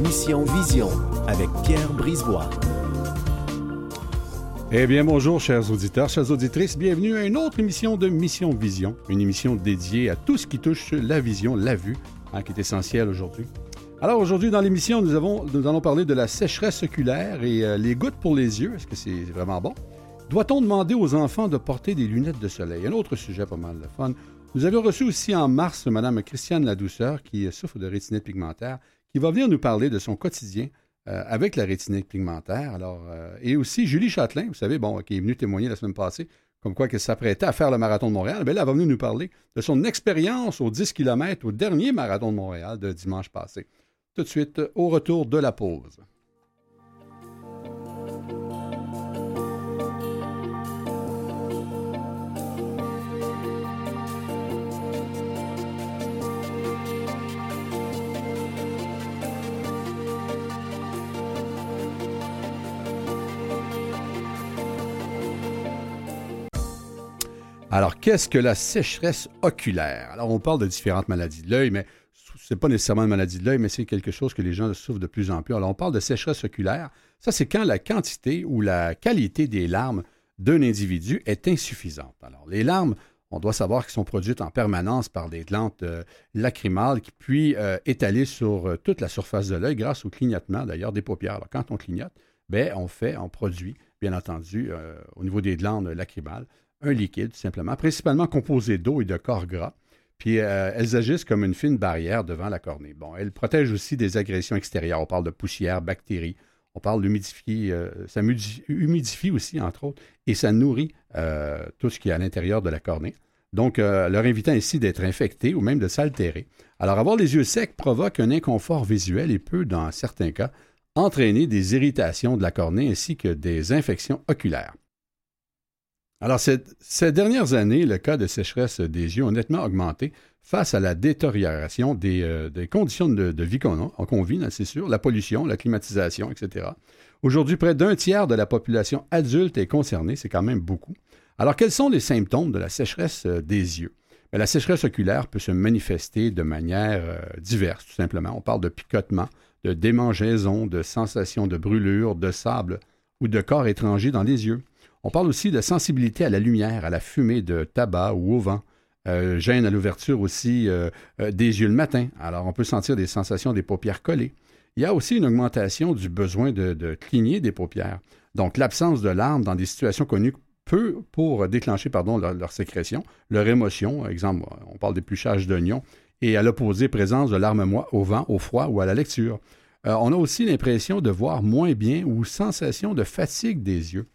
Mission Vision avec Pierre Brisebois. Eh bien, bonjour, chers auditeurs, chères auditrices. Bienvenue à une autre émission de Mission Vision, une émission dédiée à tout ce qui touche la vision, la vue, hein, qui est essentielle aujourd'hui. Alors, aujourd'hui, dans l'émission, nous, allons parler de la sécheresse oculaire et euh, les gouttes pour les yeux. Est-ce que c'est vraiment bon? Doit-on demander aux enfants de porter des lunettes de soleil? Un autre sujet pas mal de fun. Nous avions reçu aussi en mars Mme Christiane Ladouceur, qui souffre de rétinite pigmentaire, qui va venir nous parler de son quotidien euh, avec la rétinite pigmentaire. Euh, et aussi Julie Châtelain, vous savez, bon, qui est venue témoigner la semaine passée, comme quoi qu'elle s'apprêtait à faire le marathon de Montréal. Elle va venir nous parler de son expérience aux 10 km au dernier marathon de Montréal de dimanche passé. Tout de suite, au retour de la pause. Alors, qu'est-ce que la sécheresse oculaire? Alors, on parle de différentes maladies de l'œil, mais ce n'est pas nécessairement une maladie de l'œil, mais c'est quelque chose que les gens souffrent de plus en plus. Alors, on parle de sécheresse oculaire. Ça, c'est quand la quantité ou la qualité des larmes d'un individu est insuffisante. Alors, les larmes, on doit savoir qu'elles sont produites en permanence par des glandes euh, lacrymales qui puis euh, étalées sur euh, toute la surface de l'œil grâce au clignotement d'ailleurs des paupières. Alors, quand on clignote, ben, on fait, on produit, bien entendu, au niveau des glandes lacrymales, un liquide, simplement, principalement composé d'eau et de corps gras. Puis euh, elles agissent comme une fine barrière devant la cornée. Bon, elles protègent aussi des agressions extérieures. On parle de poussière, bactéries. On parle d'humidifier. Euh, ça humidifie aussi, entre autres, et ça nourrit euh, tout ce qui est à l'intérieur de la cornée. Donc, leur invitant ici d'être infecté ou même de s'altérer. Alors, avoir les yeux secs provoque un inconfort visuel et peut, dans certains cas, entraîner des irritations de la cornée ainsi que des infections oculaires. Alors, ces dernières années, le cas de sécheresse des yeux a nettement augmenté face à la détérioration des, euh, conditions de, vie qu'on vit, c'est sûr, la pollution, la climatisation, etc. Aujourd'hui, près d'un tiers de la population adulte est concernée, c'est quand même beaucoup. Alors, quels sont les symptômes de la sécheresse euh, des yeux? Ben, la sécheresse oculaire peut se manifester de manière euh, diverse, tout simplement. On parle de picotement, de démangeaison, de sensation de brûlure, de sable ou de corps étranger dans les yeux. On parle aussi de sensibilité à la lumière, à la fumée de tabac ou au vent. Euh, gêne à l'ouverture aussi euh, euh, des yeux le matin. Alors, on peut sentir des sensations des paupières collées. Il y a aussi une augmentation du besoin de, cligner des paupières. Donc, l'absence de larmes dans des situations connues peut, pour déclencher pardon, leur, sécrétion, leur émotion, exemple, on parle d'épluchage d'oignons, et à l'opposé, présence de larmes au vent, au froid ou à la lecture. on a aussi l'impression de voir moins bien ou sensation de fatigue des yeux.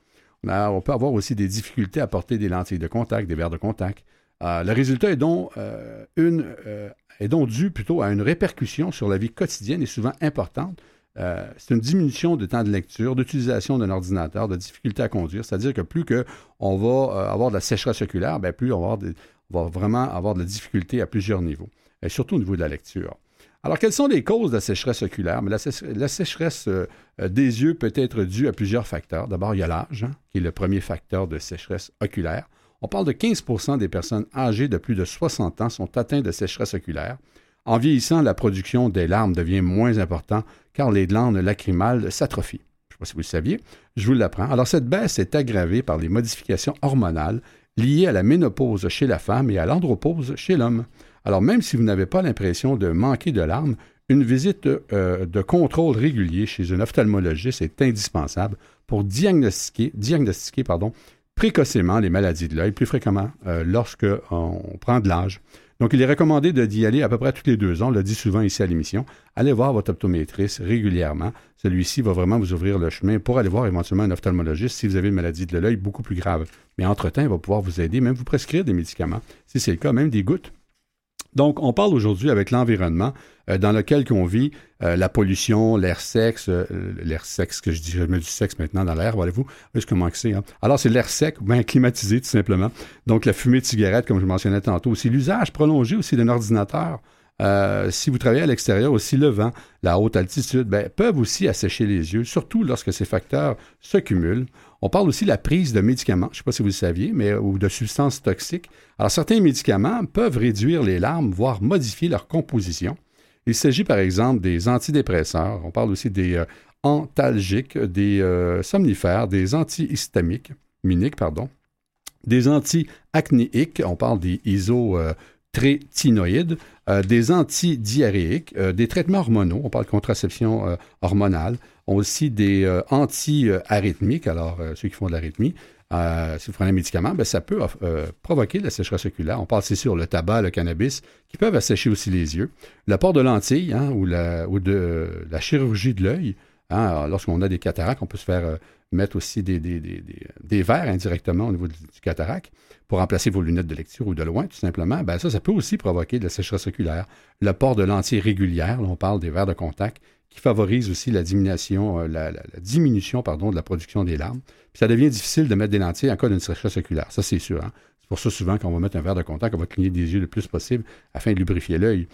On peut avoir aussi des difficultés à porter des lentilles de contact, des verres de contact. Euh, le résultat est donc, euh, euh, est donc dû plutôt à une répercussion sur la vie quotidienne et souvent importante. c'est une diminution de temps de lecture, d'utilisation d'un ordinateur, de difficulté à conduire. C'est-à-dire que plus on va avoir de la sécheresse oculaire, ben, plus on va, vraiment avoir de la difficulté à plusieurs niveaux, et surtout au niveau de la lecture. Alors, quelles sont les causes de la sécheresse oculaire? La, sécheresse euh, euh, des yeux peut être due à plusieurs facteurs. D'abord, il y a l'âge, hein, qui est le premier facteur de sécheresse oculaire. On parle de 15% des personnes âgées de plus de 60 ans sont atteintes de sécheresse oculaire. En vieillissant, la production des larmes devient moins importante car les glandes lacrymales s'atrophient. Je ne sais pas si vous le saviez, je vous l'apprends. Alors, cette baisse est aggravée par les modifications hormonales liées à la ménopause chez la femme et à l'andropause chez l'homme. Alors, même si vous n'avez pas l'impression de manquer de larmes, une visite euh, de contrôle régulier chez un ophtalmologiste est indispensable pour diagnostiquer, précocement les maladies de l'œil, plus fréquemment euh, lorsqu'on prend de l'âge. Donc, il est recommandé d'y aller à peu près tous les deux ans, on le dit souvent ici à l'émission. Allez voir votre optométriste régulièrement. Celui-ci va vraiment vous ouvrir le chemin pour aller voir éventuellement un ophtalmologiste si vous avez une maladie de l'œil beaucoup plus grave. Mais entre-temps, il va pouvoir vous aider, même vous prescrire des médicaments, si c'est le cas, même des gouttes donc, on parle aujourd'hui avec l'environnement euh, dans lequel on vit, euh, la pollution, l'air sexe, euh, l'air sexe, que je dis, je mets du sexe maintenant dans l'air, voyez-vous, est-ce comment c'est? Hein? Alors, c'est l'air sec, bien climatisé tout simplement. Donc, la fumée de cigarette, comme je mentionnais tantôt, aussi l'usage prolongé aussi d'un ordinateur. si vous travaillez à l'extérieur, aussi le vent, la haute altitude, ben, peuvent aussi assécher les yeux, surtout lorsque ces facteurs se cumulent. On parle aussi de la prise de médicaments, je ne sais pas si vous le saviez, mais, ou de substances toxiques. Alors, certains médicaments peuvent réduire les larmes, voire modifier leur composition. Il s'agit par exemple des antidépresseurs, on parle aussi des euh, antalgiques, des euh, somnifères, des antihistamiques, miniques, pardon, des anti-acnéiques, on parle des isotrétinoïdes, euh, des antidiarrhéiques, des traitements hormonaux, on parle de contraception hormonale, aussi des anti-arythmiques, alors ceux qui font de l'arythmie, euh, si vous prenez un médicament, ben, ça peut euh, provoquer la sécheresse oculaire. On parle ici sur le tabac, le cannabis, qui peuvent assécher aussi les yeux. Le port de lentilles hein, ou, de la chirurgie de l'œil. Hein, lorsqu'on a des cataractes, on peut se faire euh, mettre aussi des, verres indirectement au niveau du, cataracte pour remplacer vos lunettes de lecture ou de loin, tout simplement. Ben, ça, ça peut aussi provoquer de la sécheresse oculaire. Le port de lentilles régulières, on parle des verres de contact, qui favorise aussi la diminution, la, diminution pardon, de la production des larmes ça devient difficile de mettre des lentilles en cas d'une sécheresse oculaire. Ça, c'est sûr. Hein. C'est pour ça, souvent, quand on va mettre un verre de contact, on va cligner des yeux le plus possible afin de lubrifier l'œil.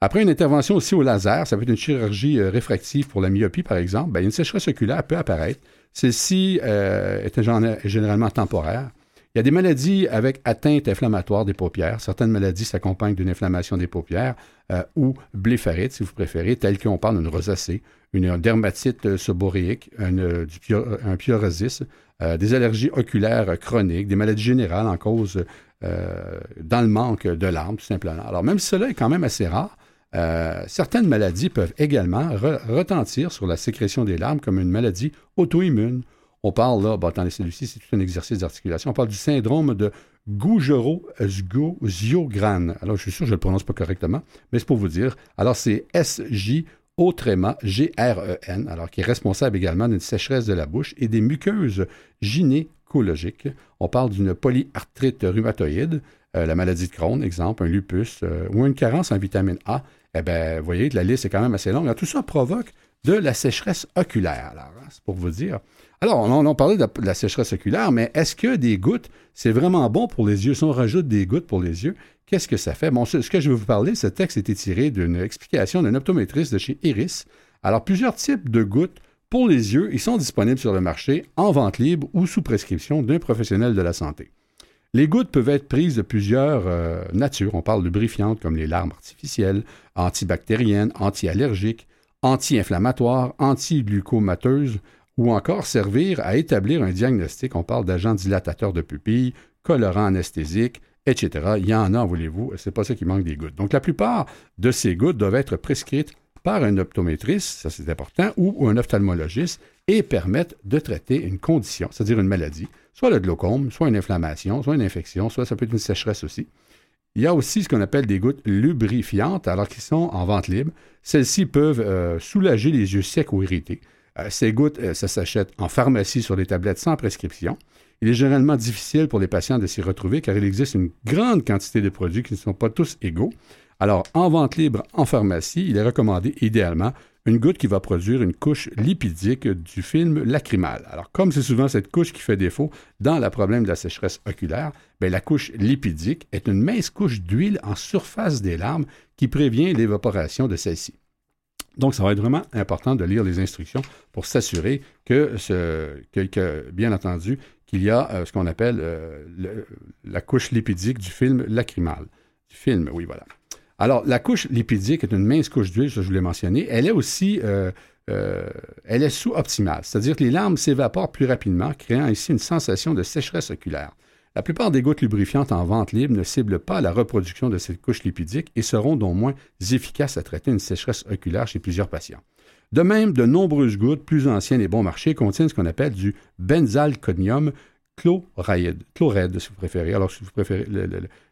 Après une intervention aussi au laser, ça peut être une chirurgie euh, réfractive pour la myopie, par exemple, bien, une sécheresse oculaire peut apparaître. Celle-ci euh, est généralement temporaire. Il y a des maladies avec atteinte inflammatoire des paupières. Certaines maladies s'accompagnent d'une inflammation des paupières euh, ou blépharite, si vous préférez, telles qu'on parle d'une rosacée, une dermatite seborrhéique, un, du un psoriasis, euh, des allergies oculaires chroniques, des maladies générales en cause euh, dans le manque de larmes, tout simplement. Alors, même si cela est quand même assez rare, euh, certaines maladies peuvent également retentir sur la sécrétion des larmes comme une maladie auto-immune. On parle là, bon, attendez, celui-ci, c'est tout un exercice d'articulation. On parle du syndrome de Gougerot-Ziogran. Alors, je suis sûr que je ne le prononce pas correctement, mais c'est pour vous dire. Alors, c'est SJ au tréma, G-R-E-N, alors qui est responsable également d'une sécheresse de la bouche et des muqueuses gynécologiques. On parle d'une polyarthrite rhumatoïde, euh, la maladie de Crohn, exemple, un lupus, euh, ou une carence en vitamine A. Eh bien, vous voyez, la liste est quand même assez longue. tout ça provoque de la sécheresse oculaire. Alors, hein, c'est pour vous dire. Alors, on, a parlé de la sécheresse oculaire, mais est-ce que des gouttes, c'est vraiment bon pour les yeux? Si on rajoute des gouttes pour les yeux, Qu'est-ce que ça fait? Bon, ce, que je vais vous parler, ce texte était tiré d'une explication d'un optométriste de chez Iris. Alors, plusieurs types de gouttes pour les yeux, ils sont disponibles sur le marché en vente libre ou sous prescription d'un professionnel de la santé. Les gouttes peuvent être prises de plusieurs euh, natures. On parle de lubrifiantes comme les larmes artificielles, antibactériennes, anti-allergiques, anti-inflammatoires, anti-glucomateuses ou encore servir à établir un diagnostic. On parle d'agents dilatateurs de pupilles, colorants anesthésiques, etc. Il y en a, voulez-vous, c'est pas ça qui manque des gouttes. Donc, la plupart de ces gouttes doivent être prescrites par un optométriste, ça c'est important, ou un ophtalmologiste, et permettent de traiter une condition, c'est-à-dire une maladie, soit le glaucome, soit une inflammation, soit une infection, soit ça peut être une sécheresse aussi. Il y a aussi ce qu'on appelle des gouttes lubrifiantes, alors qu'ils sont en vente libre. Celles-ci peuvent euh, soulager les yeux secs ou irrités. Euh, ces gouttes, euh, ça s'achète en pharmacie sur des tablettes sans prescription. Il est généralement difficile pour les patients de s'y retrouver car il existe une grande quantité de produits qui ne sont pas tous égaux. Alors, en vente libre en pharmacie, il est recommandé idéalement une goutte qui va produire une couche lipidique du film lacrymal. Alors, comme c'est souvent cette couche qui fait défaut dans le problème de la sécheresse oculaire, bien, la couche lipidique est une mince couche d'huile en surface des larmes qui prévient l'évaporation de celle-ci. Donc, ça va être vraiment important de lire les instructions pour s'assurer que, bien entendu, qu'il y a euh, ce qu'on appelle euh, la couche lipidique du film lacrymal. Du film, oui, voilà. Alors, la couche lipidique est une mince couche d'huile, je vous l'ai mentionné. Elle est aussi, euh, elle est sous-optimale, c'est-à-dire que les larmes s'évaporent plus rapidement, créant ici une sensation de sécheresse oculaire. La plupart des gouttes lubrifiantes en vente libre ne ciblent pas la reproduction de cette couche lipidique et seront donc moins efficaces à traiter une sécheresse oculaire chez plusieurs patients. De même, de nombreuses gouttes plus anciennes et bon marché contiennent ce qu'on appelle du benzalconium chloride, chloride si vous préférez. Alors, si vous préférez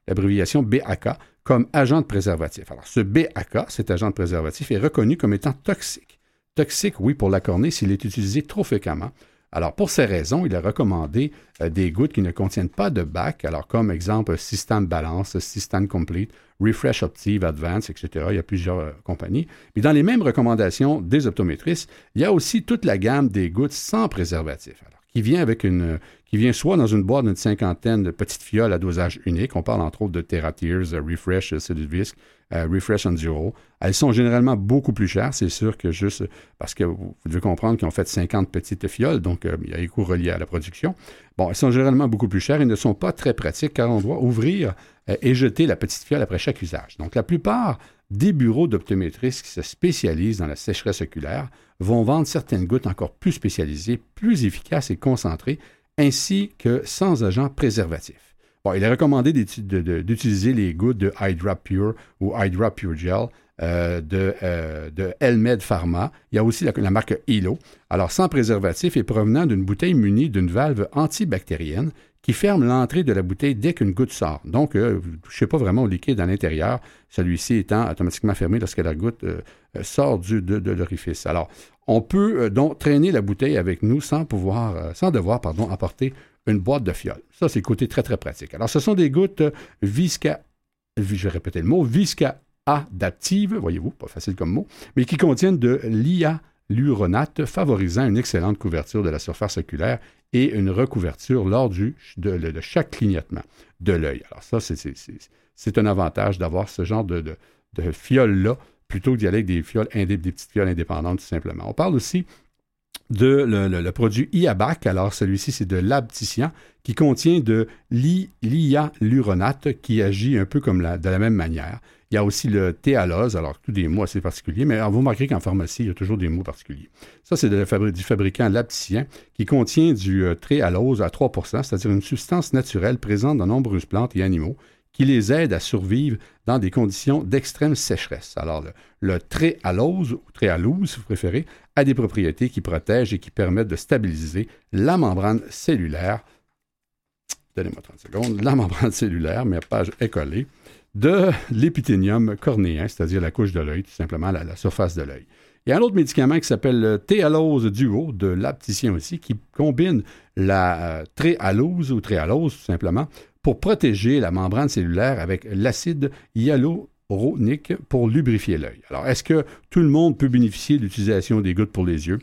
l'abréviation BAK, comme agent de préservatif. Alors, ce BAK, cet agent de préservatif, est reconnu comme étant toxique. Toxique, oui, pour la cornée s'il est utilisé trop fréquemment. Alors, pour ces raisons, il a recommandé euh, des gouttes qui ne contiennent pas de BAC, alors comme exemple System Balance, System Complete, Refresh Optive Advance, etc. Il y a plusieurs euh, compagnies. Mais dans les mêmes recommandations des optométristes, il y a aussi toute la gamme des gouttes sans préservatif, qui vient avec une, qui vient soit dans une boîte d'une cinquantaine de petites fioles à dosage unique. On parle entre autres de TerraTears, Refresh, Cedric, euh, Refresh Enduro. Elles sont généralement beaucoup plus chères, c'est sûr que juste parce que vous, devez comprendre qu'ils ont fait 50 petites fioles, donc euh, il y a des coûts reliés à la production. Bon, elles sont généralement beaucoup plus chères et ne sont pas très pratiques car on doit ouvrir et jeter la petite fiole après chaque usage. Donc la plupart des bureaux d'optométristes qui se spécialisent dans la sécheresse oculaire vont vendre certaines gouttes encore plus spécialisées, plus efficaces et concentrées, ainsi que sans agent préservatif. Bon, il est recommandé d'utiliser les gouttes de Hydra Pure ou Hydra Pure Gel euh, de, euh, de, Elmed Pharma. Il y a aussi la, marque Hilo. Alors, sans préservatif et provenant d'une bouteille munie d'une valve antibactérienne qui ferme l'entrée de la bouteille dès qu'une goutte sort. Donc, vous ne touchez pas vraiment au liquide à l'intérieur, celui-ci étant automatiquement fermé lorsque la goutte euh, euh, sort du, de, l'orifice. Alors, on peut donc traîner la bouteille avec nous sans pouvoir, sans devoir, pardon, apporter une boîte de fiole. Ça, c'est le côté très, très pratique. Alors, ce sont des gouttes Visca, je vais répéter le mot, Visca adaptive, voyez-vous, pas facile comme mot, mais qui contiennent de l'uronate, favorisant une excellente couverture de la surface oculaire et une recouverture lors du, de, chaque clignotement de l'œil. Alors ça, c'est un avantage d'avoir ce genre de, de, fiole-là plutôt que d'y aller avec des, fioles des petites fioles indépendantes tout simplement. On parle aussi de le, produit IABAC. Alors, celui-ci, c'est de l'abtician qui contient de l'hyaluronate qui agit un peu comme de la même manière. Il y a aussi le théalose, alors tous des mots assez particuliers, mais vous remarquerez qu'en pharmacie, il y a toujours des mots particuliers. Ça, c'est du fabricant Lapticien qui contient du euh, à 3% c'est-à-dire une substance naturelle présente dans nombreuses plantes et animaux qui les aide à survivre dans des conditions d'extrême sécheresse. Alors, le, le ou tréalouse, si vous préférez, a des propriétés qui protègent et qui permettent de stabiliser la membrane cellulaire. Donnez-moi 30 secondes. La membrane cellulaire, ma page est collée de l'épithénium cornéen, c'est-à-dire la couche de l'œil, tout simplement la, surface de l'œil. Il y a un autre médicament qui s'appelle le théalose duo de l'apticien aussi, qui combine la euh, tréalose ou tréalose tout simplement pour protéger la membrane cellulaire avec l'acide hyaluronique pour lubrifier l'œil. Alors, est-ce que tout le monde peut bénéficier de l'utilisation des gouttes pour les yeux?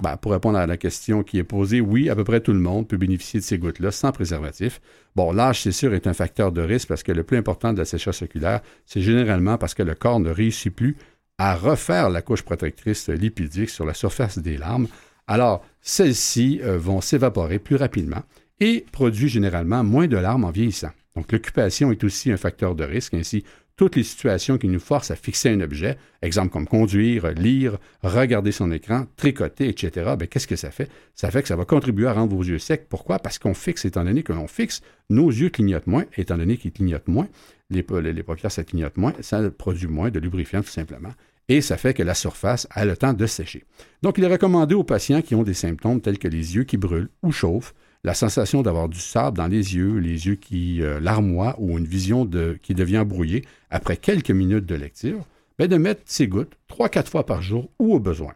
Ben, pour répondre à la question qui est posée, oui, à peu près tout le monde peut bénéficier de ces gouttes-là sans préservatif. Bon, l'âge, c'est sûr, est un facteur de risque parce que le plus important de la sécheresse oculaire, c'est généralement parce que le corps ne réussit plus à refaire la couche protectrice lipidique sur la surface des larmes. Alors, celles-ci euh, vont s'évaporer plus rapidement et produisent généralement moins de larmes en vieillissant. Donc, l'occupation est aussi un facteur de risque. Ainsi, toutes les situations qui nous forcent à fixer un objet, exemple comme conduire, lire, regarder son écran, tricoter, etc., ben, qu'est-ce que ça fait? Ça fait que ça va contribuer à rendre vos yeux secs. Pourquoi? Parce qu'on fixe, étant donné que l'on fixe, nos yeux clignotent moins, étant donné qu'ils clignotent moins, les, les paupières, ça clignote moins, ça produit moins de lubrifiant, tout simplement. Et ça fait que la surface a le temps de sécher. Donc, il est recommandé aux patients qui ont des symptômes tels que les yeux qui brûlent ou chauffent, la sensation d'avoir du sable dans les yeux, les yeux qui euh, larmoient ou une vision qui devient brouillée après quelques minutes de lecture, ben de mettre ces gouttes trois, quatre fois par jour ou au besoin.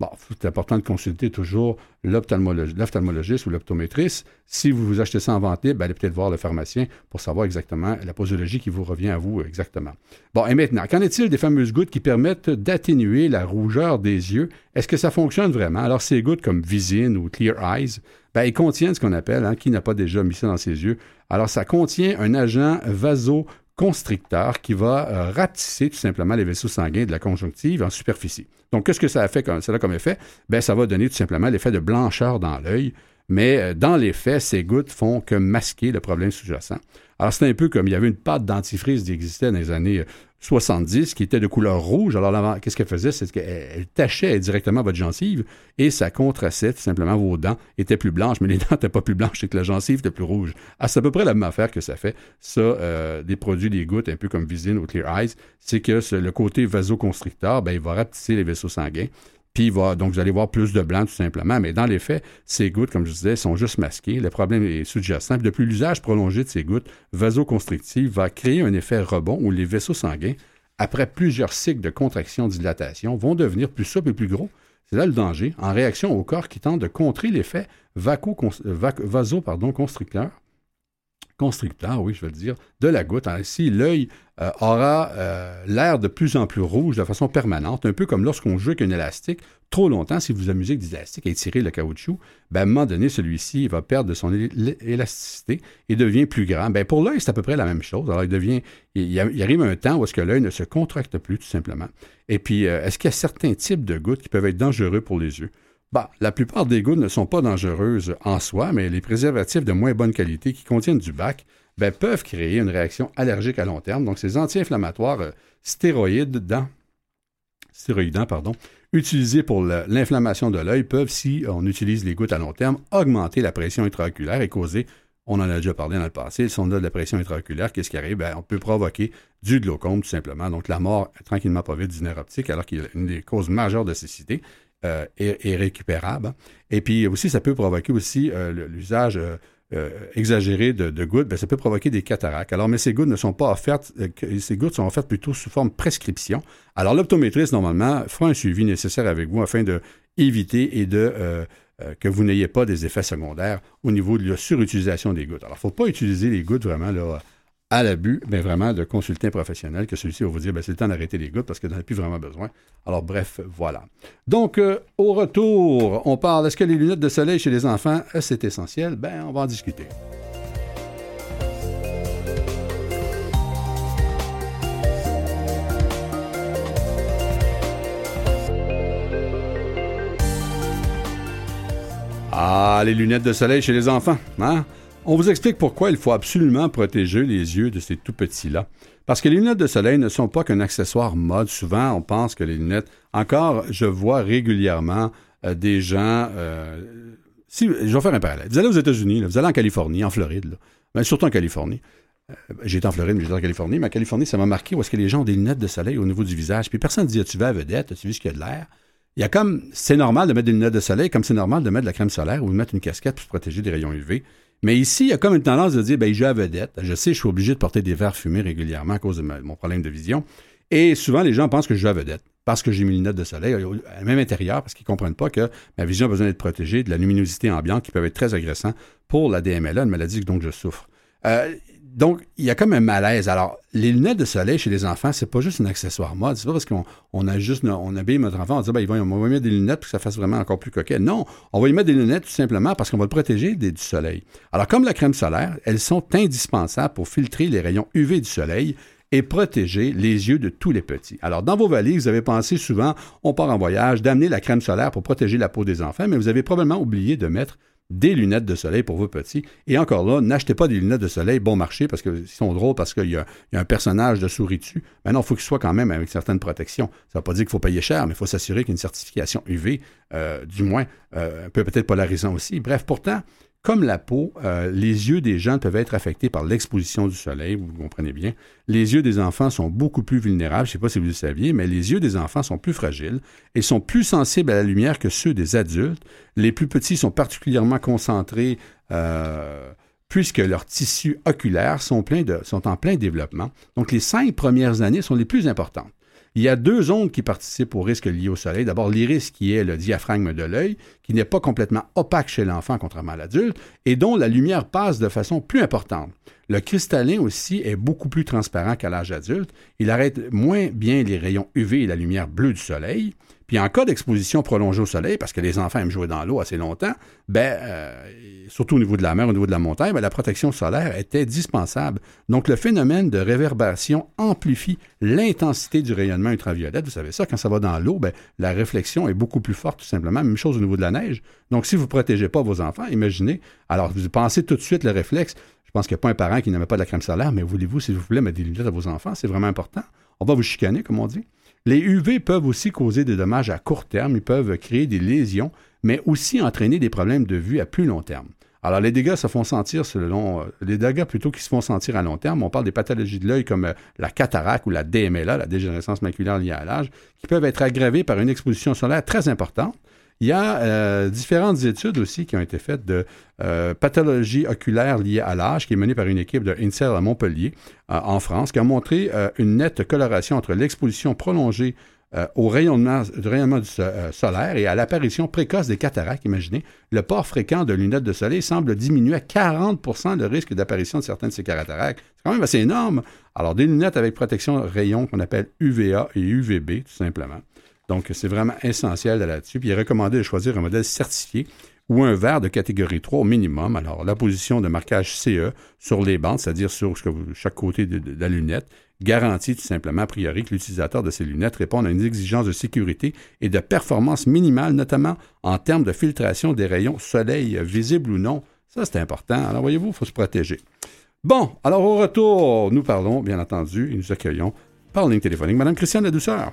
Bon, c'est important de consulter toujours l'ophtalmologiste ou l'optométriste. Si vous vous achetez ça en vente allez peut-être voir le pharmacien pour savoir exactement la posologie qui vous revient à vous exactement. Bon, et maintenant, qu'en est-il des fameuses gouttes qui permettent d'atténuer la rougeur des yeux? Est-ce que ça fonctionne vraiment? Alors, ces gouttes comme Visine ou Clear Eyes, ben, ils contiennent ce qu'on appelle, hein, qui n'a pas déjà mis ça dans ses yeux, alors ça contient un agent vaso constricteur qui va euh, rapetisser tout simplement les vaisseaux sanguins de la conjonctive en superficie. Donc, qu'est-ce que ça a fait comme, comme effet? Ben, ça va donner tout simplement l'effet de blancheur dans l'œil, mais euh, dans les faits, ces gouttes font que masquer le problème sous-jacent. Alors, c'est un peu comme il y avait une pâte dentifrice qui existait dans les années 70 qui était de couleur rouge. Alors, qu'est-ce qu'elle faisait? C'est qu'elle tachait directement votre gencive et ça contrastait tout simplement vos dents étaient plus blanches, mais les dents n'étaient pas plus blanches, c'est que la gencive était plus rouge. Ah, c'est à peu près la même affaire que ça fait. Ça, euh, des produits, des gouttes, un peu comme Visine ou Clear Eyes, c'est que le côté vasoconstricteur, ben, il va rapetisser les vaisseaux sanguins. Puis vous allez voir plus de blanc tout simplement, mais dans les faits, ces gouttes, comme je disais, sont juste masquées. Le problème est sous-jacent. De plus, l'usage prolongé de ces gouttes vasoconstrictives va créer un effet rebond où les vaisseaux sanguins, après plusieurs cycles de contraction-dilatation, vont devenir plus souples et plus gros. C'est là le danger, en réaction au corps qui tente de contrer l'effet vasoconstricteur constricteur, oui, je vais le dire, de la goutte. Ainsi, l'œil euh, aura l'air de plus en plus rouge de façon permanente, un peu comme lorsqu'on joue avec un élastique trop longtemps, si vous amusez avec des élastiques et étirez le caoutchouc, ben, à un moment donné, celui-ci va perdre de son élasticité et devient plus grand. Ben, pour l'œil, c'est à peu près la même chose. Alors, il devient, il, arrive un temps où l'œil ne se contracte plus, tout simplement. Et puis, est-ce qu'il y a certains types de gouttes qui peuvent être dangereux pour les yeux? Bah, la plupart des gouttes ne sont pas dangereuses en soi, mais les préservatifs de moins bonne qualité qui contiennent du bac ben, peuvent créer une réaction allergique à long terme. Donc, ces anti-inflammatoires euh, stéroïdes stéroïdants, pardon, utilisés pour l'inflammation de l'œil peuvent, si on utilise les gouttes à long terme, augmenter la pression intraoculaire et causer, on en a déjà parlé dans le passé, si on a de la pression intraoculaire, qu'est-ce qui arrive? Ben, on peut provoquer du glaucome, tout simplement. Donc, la mort, tranquillement pas vite, du nerf optique, alors qu'il a une des causes majeures de cécité euh, est, récupérable. Et puis aussi, ça peut provoquer aussi euh, l'usage euh, exagéré de, gouttes, bien, ça peut provoquer des cataractes. Alors, mais ces gouttes ne sont pas offertes, ces gouttes sont offertes plutôt sous forme prescription. Alors, l'optométriste, normalement, fera un suivi nécessaire avec vous afin de éviter et de que vous n'ayez pas des effets secondaires au niveau de la surutilisation des gouttes. Alors, il ne faut pas utiliser les gouttes vraiment là, à l'abus, mais vraiment de consulter un professionnel, que celui-ci va vous dire ben, c'est le temps d'arrêter les gouttes parce que n'en a plus vraiment besoin. Alors, bref, voilà. Donc, euh, au retour, on parle est-ce que les lunettes de soleil chez les enfants, c'est essentiel? Ben, on va en discuter. Ah, les lunettes de soleil chez les enfants, hein? On vous explique pourquoi il faut absolument protéger les yeux de ces tout petits-là. Parce que les lunettes de soleil ne sont pas qu'un accessoire mode. Souvent, on pense que les lunettes. Encore, je vois régulièrement euh, des gens. Euh, si, je vais faire un parallèle. Vous allez aux États-Unis, vous allez en Californie, en Floride, là, ben, surtout en Californie. Euh, j'ai été en Floride, mais j'étais en Californie. Mais en Californie, ça m'a marqué où est-ce que les gens ont des lunettes de soleil au niveau du visage. Puis personne ne dit Tu vas à vedette, as-tu vu ce qu'il y a de l'air? Il y a comme. C'est normal de mettre des lunettes de soleil, comme c'est normal de mettre de la crème solaire ou de mettre une casquette pour se protéger des rayons UV. Mais ici, il y a comme une tendance de dire, ben, j'ai à vedette. Je sais, je suis obligé de porter des verres fumés régulièrement à cause de mon problème de vision. Et souvent, les gens pensent que je joue à vedette parce que j'ai une lunettes de soleil, même intérieur, parce qu'ils ne comprennent pas que ma vision a besoin d'être protégée de la luminosité ambiante qui peut être très agressant pour la DMLA, une maladie dont je souffre. Euh, donc, il y a comme un malaise. Alors, les lunettes de soleil chez les enfants, c'est pas juste un accessoire mode. C'est pas parce qu'on a juste, on habille notre enfant, on dit, ben, il va, on va mettre des lunettes pour que ça fasse vraiment encore plus coquet. Non, on va lui mettre des lunettes tout simplement parce qu'on va le protéger du soleil. Alors, comme la crème solaire, elles sont indispensables pour filtrer les rayons UV du soleil et protéger les yeux de tous les petits. Alors, dans vos valises, vous avez pensé souvent, on part en voyage, d'amener la crème solaire pour protéger la peau des enfants, mais vous avez probablement oublié de mettre des lunettes de soleil pour vos petits. Et encore là, n'achetez pas des lunettes de soleil bon marché parce qu'ils sont drôles parce qu'il y, a un personnage de souris dessus. Maintenant, il faut qu'ils soient quand même avec certaines protections. Ça ne veut pas dire qu'il faut payer cher, mais il faut s'assurer qu'il y a une certification UV, euh, du moins, euh, un peu peut-être polarisant aussi. Bref, pourtant, comme la peau, euh, les yeux des gens peuvent être affectés par l'exposition du soleil, vous comprenez bien. Les yeux des enfants sont beaucoup plus vulnérables, je ne sais pas si vous le saviez, mais les yeux des enfants sont plus fragiles et sont plus sensibles à la lumière que ceux des adultes. Les plus petits sont particulièrement concentrés euh, puisque leurs tissus oculaires sont, sont en plein développement. Donc les cinq premières années sont les plus importantes. Il y a deux ondes qui participent au risque lié au soleil. D'abord, l'iris, qui est le diaphragme de l'œil, qui n'est pas complètement opaque chez l'enfant, contrairement à l'adulte, et dont la lumière passe de façon plus importante. Le cristallin aussi est beaucoup plus transparent qu'à l'âge adulte. Il arrête moins bien les rayons UV et la lumière bleue du soleil. Puis en cas d'exposition prolongée au soleil, parce que les enfants aiment jouer dans l'eau assez longtemps, ben, euh, surtout au niveau de la mer, au niveau de la montagne, ben, la protection solaire est indispensable. Donc le phénomène de réverbération amplifie l'intensité du rayonnement ultraviolet. Vous savez ça, quand ça va dans l'eau, ben, la réflexion est beaucoup plus forte tout simplement. Même chose au niveau de la neige. Donc si vous ne protégez pas vos enfants, imaginez, alors vous pensez tout de suite le réflexe. Je pense qu'il n'y a pas un parent qui n'aimait pas de la crème solaire, mais voulez-vous, si vous voulez, mettre des lunettes à vos enfants, c'est vraiment important. On va vous chicaner, comme on dit. Les UV peuvent aussi causer des dommages à court terme, ils peuvent créer des lésions, mais aussi entraîner des problèmes de vue à plus long terme. Alors, les dégâts se font sentir selon. Euh, les dégâts plutôt qui se font sentir à long terme, on parle des pathologies de l'œil comme euh, la cataracte ou la DMLA, la dégénérescence maculaire liée à l'âge, qui peuvent être aggravées par une exposition solaire très importante. Il y a euh, différentes études aussi qui ont été faites de euh, pathologie oculaire liée à l'âge, qui est menée par une équipe de INSER à Montpellier, euh, en France, qui a montré une nette coloration entre l'exposition prolongée euh, au rayonnement, rayonnement du euh, solaire et à l'apparition précoce des cataractes. Imaginez, le port fréquent de lunettes de soleil semble diminuer à 40% le risque d'apparition de certaines de ces cataractes. C'est quand même assez énorme. Alors, des lunettes avec protection rayon qu'on appelle UVA et UVB, tout simplement. Donc, c'est vraiment essentiel là-dessus. Puis, il est recommandé de choisir un modèle certifié ou un verre de catégorie 3 au minimum. Alors, la position de marquage CE sur les bandes, c'est-à-dire sur chaque côté de, la lunette, garantit tout simplement, a priori, que l'utilisateur de ces lunettes réponde à une exigence de sécurité et de performance minimale, notamment en termes de filtration des rayons soleil, visibles ou non. Ça, c'est important. Alors, voyez-vous, il faut se protéger. Bon, alors au retour, nous parlons, bien entendu, et nous accueillons par ligne téléphonique Mme Christiane La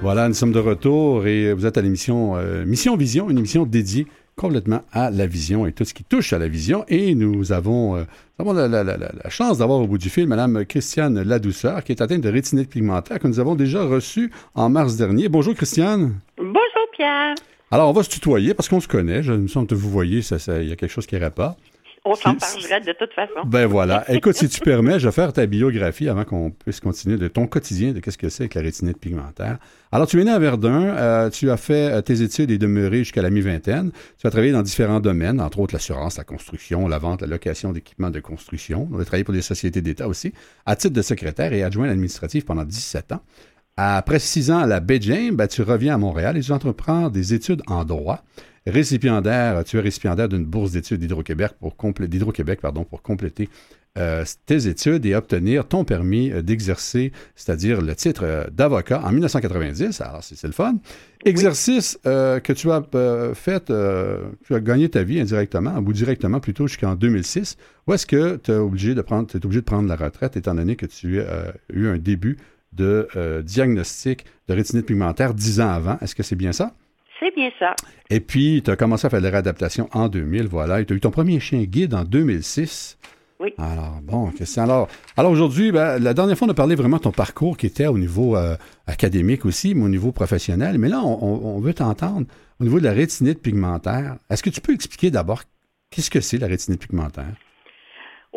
Voilà, nous sommes de retour et vous êtes à l'émission euh, Mission Vision, une émission dédiée complètement à la vision et tout ce qui touche à la vision. Et nous avons, euh, la, chance d'avoir au bout du fil Mme Christiane Ladouceur, qui est atteinte de rétinite pigmentaire, que nous avons déjà reçue en mars dernier. Bonjour Christiane. Bonjour Pierre. Alors, on va se tutoyer parce qu'on se connaît. Je me sens que vous voyez, il y a quelque chose qui pas. On s'en parlerait de toute façon. Ben voilà. Écoute, si tu permets, je vais faire ta biographie avant qu'on puisse continuer de ton quotidien, de qu'est-ce que c'est que la rétinite pigmentaire. Alors, tu es né à Verdun, euh, tu as fait euh, tes études et demeuré jusqu'à la mi-vingtaine. Tu as travaillé dans différents domaines, entre autres l'assurance, la construction, la vente, la location d'équipements de construction. Tu as travaillé pour des sociétés d'État aussi, à titre de secrétaire et adjoint administratif pendant 17 ans. Après six ans à la Beijing, ben, tu reviens à Montréal et tu entreprends des études en droit récipiendaire, tu es récipiendaire d'une bourse d'études d'Hydro-Québec pour, pardon, pour compléter euh, tes études et obtenir ton permis euh, d'exercer, c'est-à-dire le titre euh, d'avocat en 1990. Alors, c'est, le fun. Exercice que tu as fait, tu as gagné ta vie indirectement, ou directement plutôt jusqu'en 2006. Où est-ce que tu es obligé de prendre, es obligé de prendre la retraite étant donné que tu as eu un début de diagnostic de rétinite pigmentaire dix ans avant? Est-ce que c'est bien ça? C'est bien ça. Et puis, tu as commencé à faire des réadaptations en 2000, voilà. Et tu as eu ton premier chien guide en 2006. Oui. Alors, bon, question. Alors, alors aujourd'hui, ben, la dernière fois, on a parlé vraiment de ton parcours qui était au niveau euh, académique aussi, mais au niveau professionnel. Mais là, on, veut t'entendre au niveau de la rétinite pigmentaire. Est-ce que tu peux expliquer d'abord qu'est-ce que c'est la rétinite pigmentaire?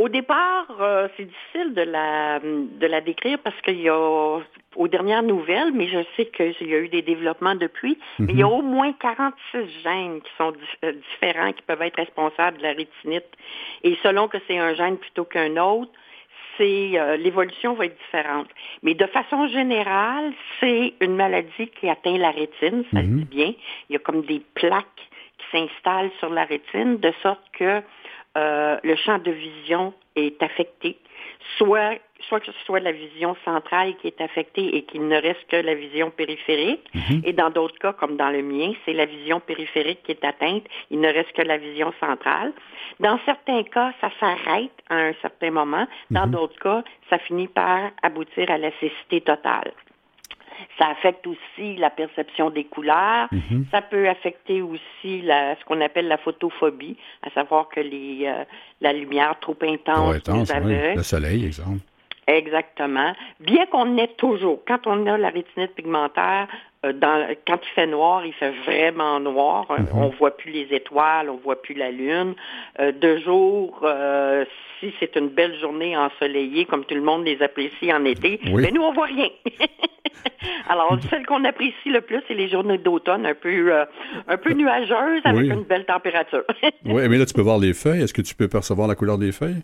Au départ, euh, c'est difficile de la, de la décrire parce qu'il y a aux dernières nouvelles, mais je sais qu'il y a eu des développements depuis, il y a mhm. au moins 46 gènes qui sont euh, différents, qui peuvent être responsables de la rétinite. Et selon que c'est un gène plutôt qu'un autre, c'est euh, l'évolution va être différente. Mais de façon générale, c'est une maladie qui atteint la rétine, ça se mhm. dit bien. Il y a comme des plaques qui s'installent sur la rétine, de sorte que euh, le champ de vision est affecté, soit, soit que ce soit la vision centrale qui est affectée et qu'il ne reste que la vision périphérique, mhm. et dans d'autres cas, comme dans le mien, c'est la vision périphérique qui est atteinte, il ne reste que la vision centrale. Dans certains cas, ça s'arrête à un certain moment, dans mhm. d'autres cas, ça finit par aboutir à la cécité totale. Ça affecte aussi la perception des couleurs. Mhm. Ça peut affecter aussi la, ce qu'on appelle la photophobie, à savoir que les, euh, la lumière trop intense, le soleil, exemple. Exactement. Bien qu'on ait toujours, quand on a la rétinite pigmentaire, euh, quand il fait noir, il fait vraiment noir. On ne mhm. On voit plus les étoiles, on voit plus la lune. Euh, de jour, euh, si c'est une belle journée ensoleillée, comme tout le monde les apprécie en été, mais nous on voit rien. Alors celle qu'on apprécie le plus, c'est les journées d'automne, un peu un peu nuageuses avec une belle température. oui, mais là tu peux voir les feuilles. Est-ce que tu peux percevoir la couleur des feuilles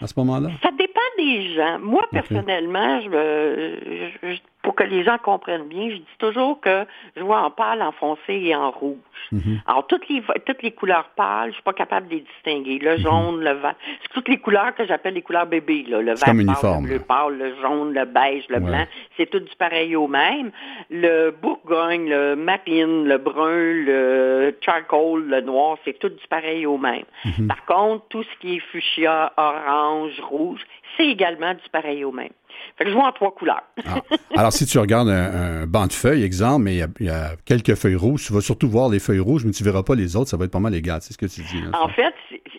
à ce moment-là? Ça dépend des gens. Moi personnellement, je, pour que les gens comprennent bien, je dis toujours que je vois en pâle, en foncé et en rouge. Mhm. Alors, toutes les, toutes les couleurs pâles, je suis pas capable de les distinguer. Le mhm. jaune, le vert. C'est toutes les couleurs que j'appelle les couleurs bébés. Là. Le vert pâle, le bleu pâle, le jaune, le beige, le blanc. C'est tout du pareil au même. Le bourgogne, le marine, le brun, le charcoal, le noir, c'est tout du pareil au même. Mhm. Par contre, tout ce qui est fuchsia, orange, rouge, c'est également du pareil au même. Fait que je vois en trois couleurs. Ah. Alors, si tu regardes un, banc de feuilles, exemple, mais il y, a, quelques feuilles rouges, tu vas surtout voir les feuilles rouges, mais tu ne verras pas les autres, ça va être pas mal égal, c'est ce que tu dis. en fait,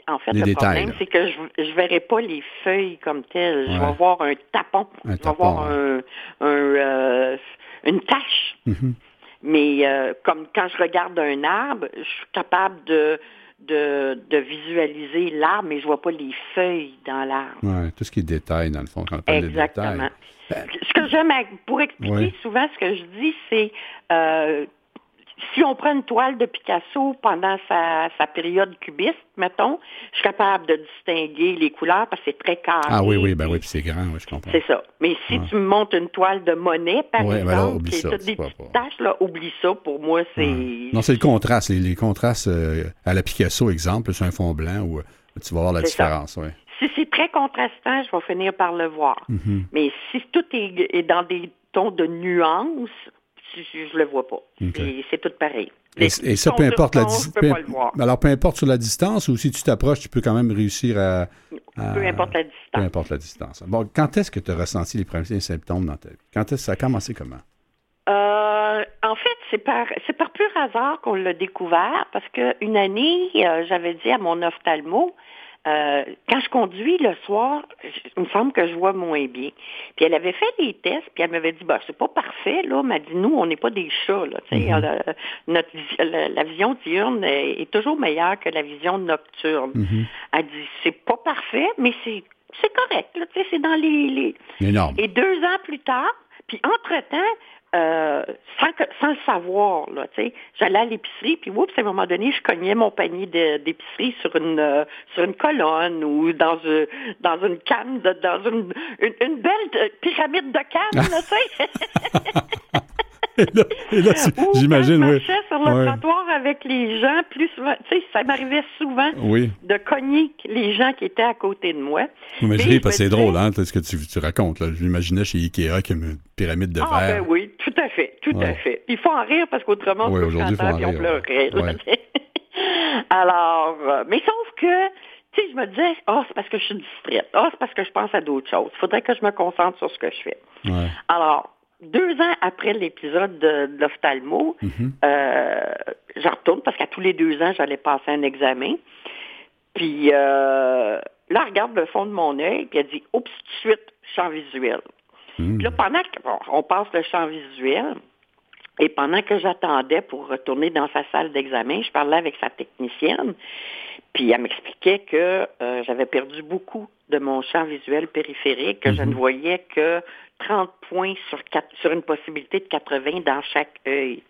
en fait le problème, c'est que je ne verrai pas les feuilles comme telles. Je vais voir un tapon. je vais voir un, euh, une tache. Mm-hmm. Mais euh, comme quand je regarde un arbre, je suis capable de de, de visualiser l'arbre, mais je vois pas les feuilles dans l'arbre. Ouais, tout ce qui est détail, dans le fond, quand on parle de Exactement. détails. Ben, Ce que j'aime, pour expliquer souvent ce que je dis, c'est euh, si on prend une toile de Picasso pendant sa, sa période cubiste, mettons, je suis capable de distinguer les couleurs parce que c'est très carré. Ah oui, oui, ben oui, puis c'est grand, oui, je comprends. C'est ça. Mais si Ouais. tu me montes une toile de Monet, par Ouais, ben exemple, qui est ça, toutes tu des petites taches, là, oublie ça. Pour moi, c'est... Non, c'est le contraste. Les, les contrastes euh, à la Picasso, exemple, sur un fond blanc, où euh, tu vas voir la différence, oui. Si c'est très contrastant, je vais finir par le voir. Mhm. Mais si tout est, est dans des tons de nuances, je, je le vois pas. OK. Et c'est tout pareil. Et, ça, peu importe la distance. Alors, peu importe sur la distance ou si tu t'approches, tu peux quand même réussir à. à- Peu importe la Peu distance. importe la distance. Bon, quand est-ce que tu as ressenti les premiers symptômes dans ta vie? Quand est-ce que ça a commencé comment? Euh, en fait, c'est par c'est par pur hasard qu'on l'a découvert parce que une année, euh, j'avais dit à mon ophtalmo, euh, quand je conduis le soir, il me semble que je vois moins bien. Puis elle avait fait des tests, puis elle m'avait dit, bah c'est pas parfait là, elle m'a dit nous on n'est pas des chats là, tu sais, euh, notre la, la vision diurne est, est toujours meilleure que la vision nocturne. Mhm. Elle dit c'est pas parfait, mais c'est c'est correct là, tu sais, c'est dans les, les Énorme. et deux ans plus tard, puis entre-temps, euh, sans, que- sans le savoir, là, tu sais, j'allais à l'épicerie, puis oups, à un moment donné, je cognais mon panier d'épicerie sur une euh, sur une colonne ou dans une dans une canne, de- dans une, une, une belle euh, pyramide de cannes, tu sais. Là, là, j'imagine, je oui. marchais sur le Ouais. trottoir avec les gens, plus souvent, tu sais, ça m'arrivait souvent Oui. de cogner les gens qui étaient à côté de moi. Mais je ris parce que c'est drôle, hein, ce que tu, tu racontes. Là. Je m'imaginais chez Ikea comme une pyramide de Ah verre. ben oui, tout à fait, tout Ouais. à fait. Il faut en rire parce qu'autrement, Oui, on aujourd'hui, on pleurait. ouais. Alors, euh, mais sauf que, tu sais, je me disais, ah, c'est parce que je suis distraite. Ah, c'est parce que je pense à d'autres choses. Il faudrait que je me concentre sur ce que je fais. Ouais. Alors, deux ans après l'épisode de, de l'ophtalmo, euh, je retourne parce qu'à tous les deux ans, j'allais passer un examen. Puis euh, là, elle regarde le fond de mon œil, puis elle dit Oups, tout de suite, champ visuel. Mhm. Puis là, pendant qu'on passe le champ visuel, et pendant que j'attendais pour retourner dans sa salle d'examen, je parlais avec sa technicienne, puis elle m'expliquait que euh, j'avais perdu beaucoup de mon champ visuel périphérique, que je ne voyais que 30 points sur, une possibilité de 80 dans chaque œil.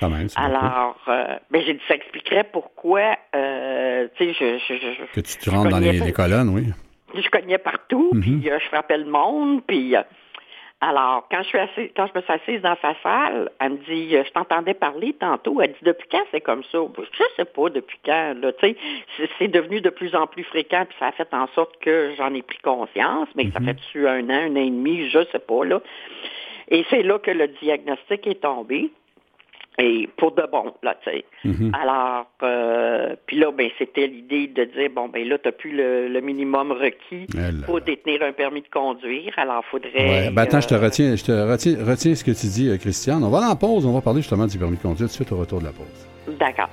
Quand même. Alors, euh, ben, j'ai dit, ça expliquerait pourquoi, euh, tu sais, je, je, je, Que tu te rentres dans les, les colonnes, oui. je cognais partout, Mhm. puis euh, je frappais le monde, puis alors quand je suis assise, quand je me suis assise dans sa salle, elle me dit, euh, je t'entendais parler tantôt. Elle dit, depuis quand c'est comme ça? Je sais pas depuis quand. Là, tu sais, c'est- devenu de plus en plus fréquent, puis ça a fait en sorte que j'en ai pris conscience, mais ça fait dessus un an, un an et demi, je sais pas là. Et c'est là que le diagnostic est tombé. Et pour de bon, là, tu sais. Mhm. Alors, euh, puis là, ben, c'était l'idée de dire, bon, ben là, tu n'as plus le, le minimum requis pour détenir un permis de conduire. Alors, il faudrait... Ouais. Ben, attends, je te euh, retiens, je te retiens, retiens ce que tu dis, euh, Christiane. On va en pause, on va parler justement du permis de conduire tout de suite au retour de la pause. D'accord.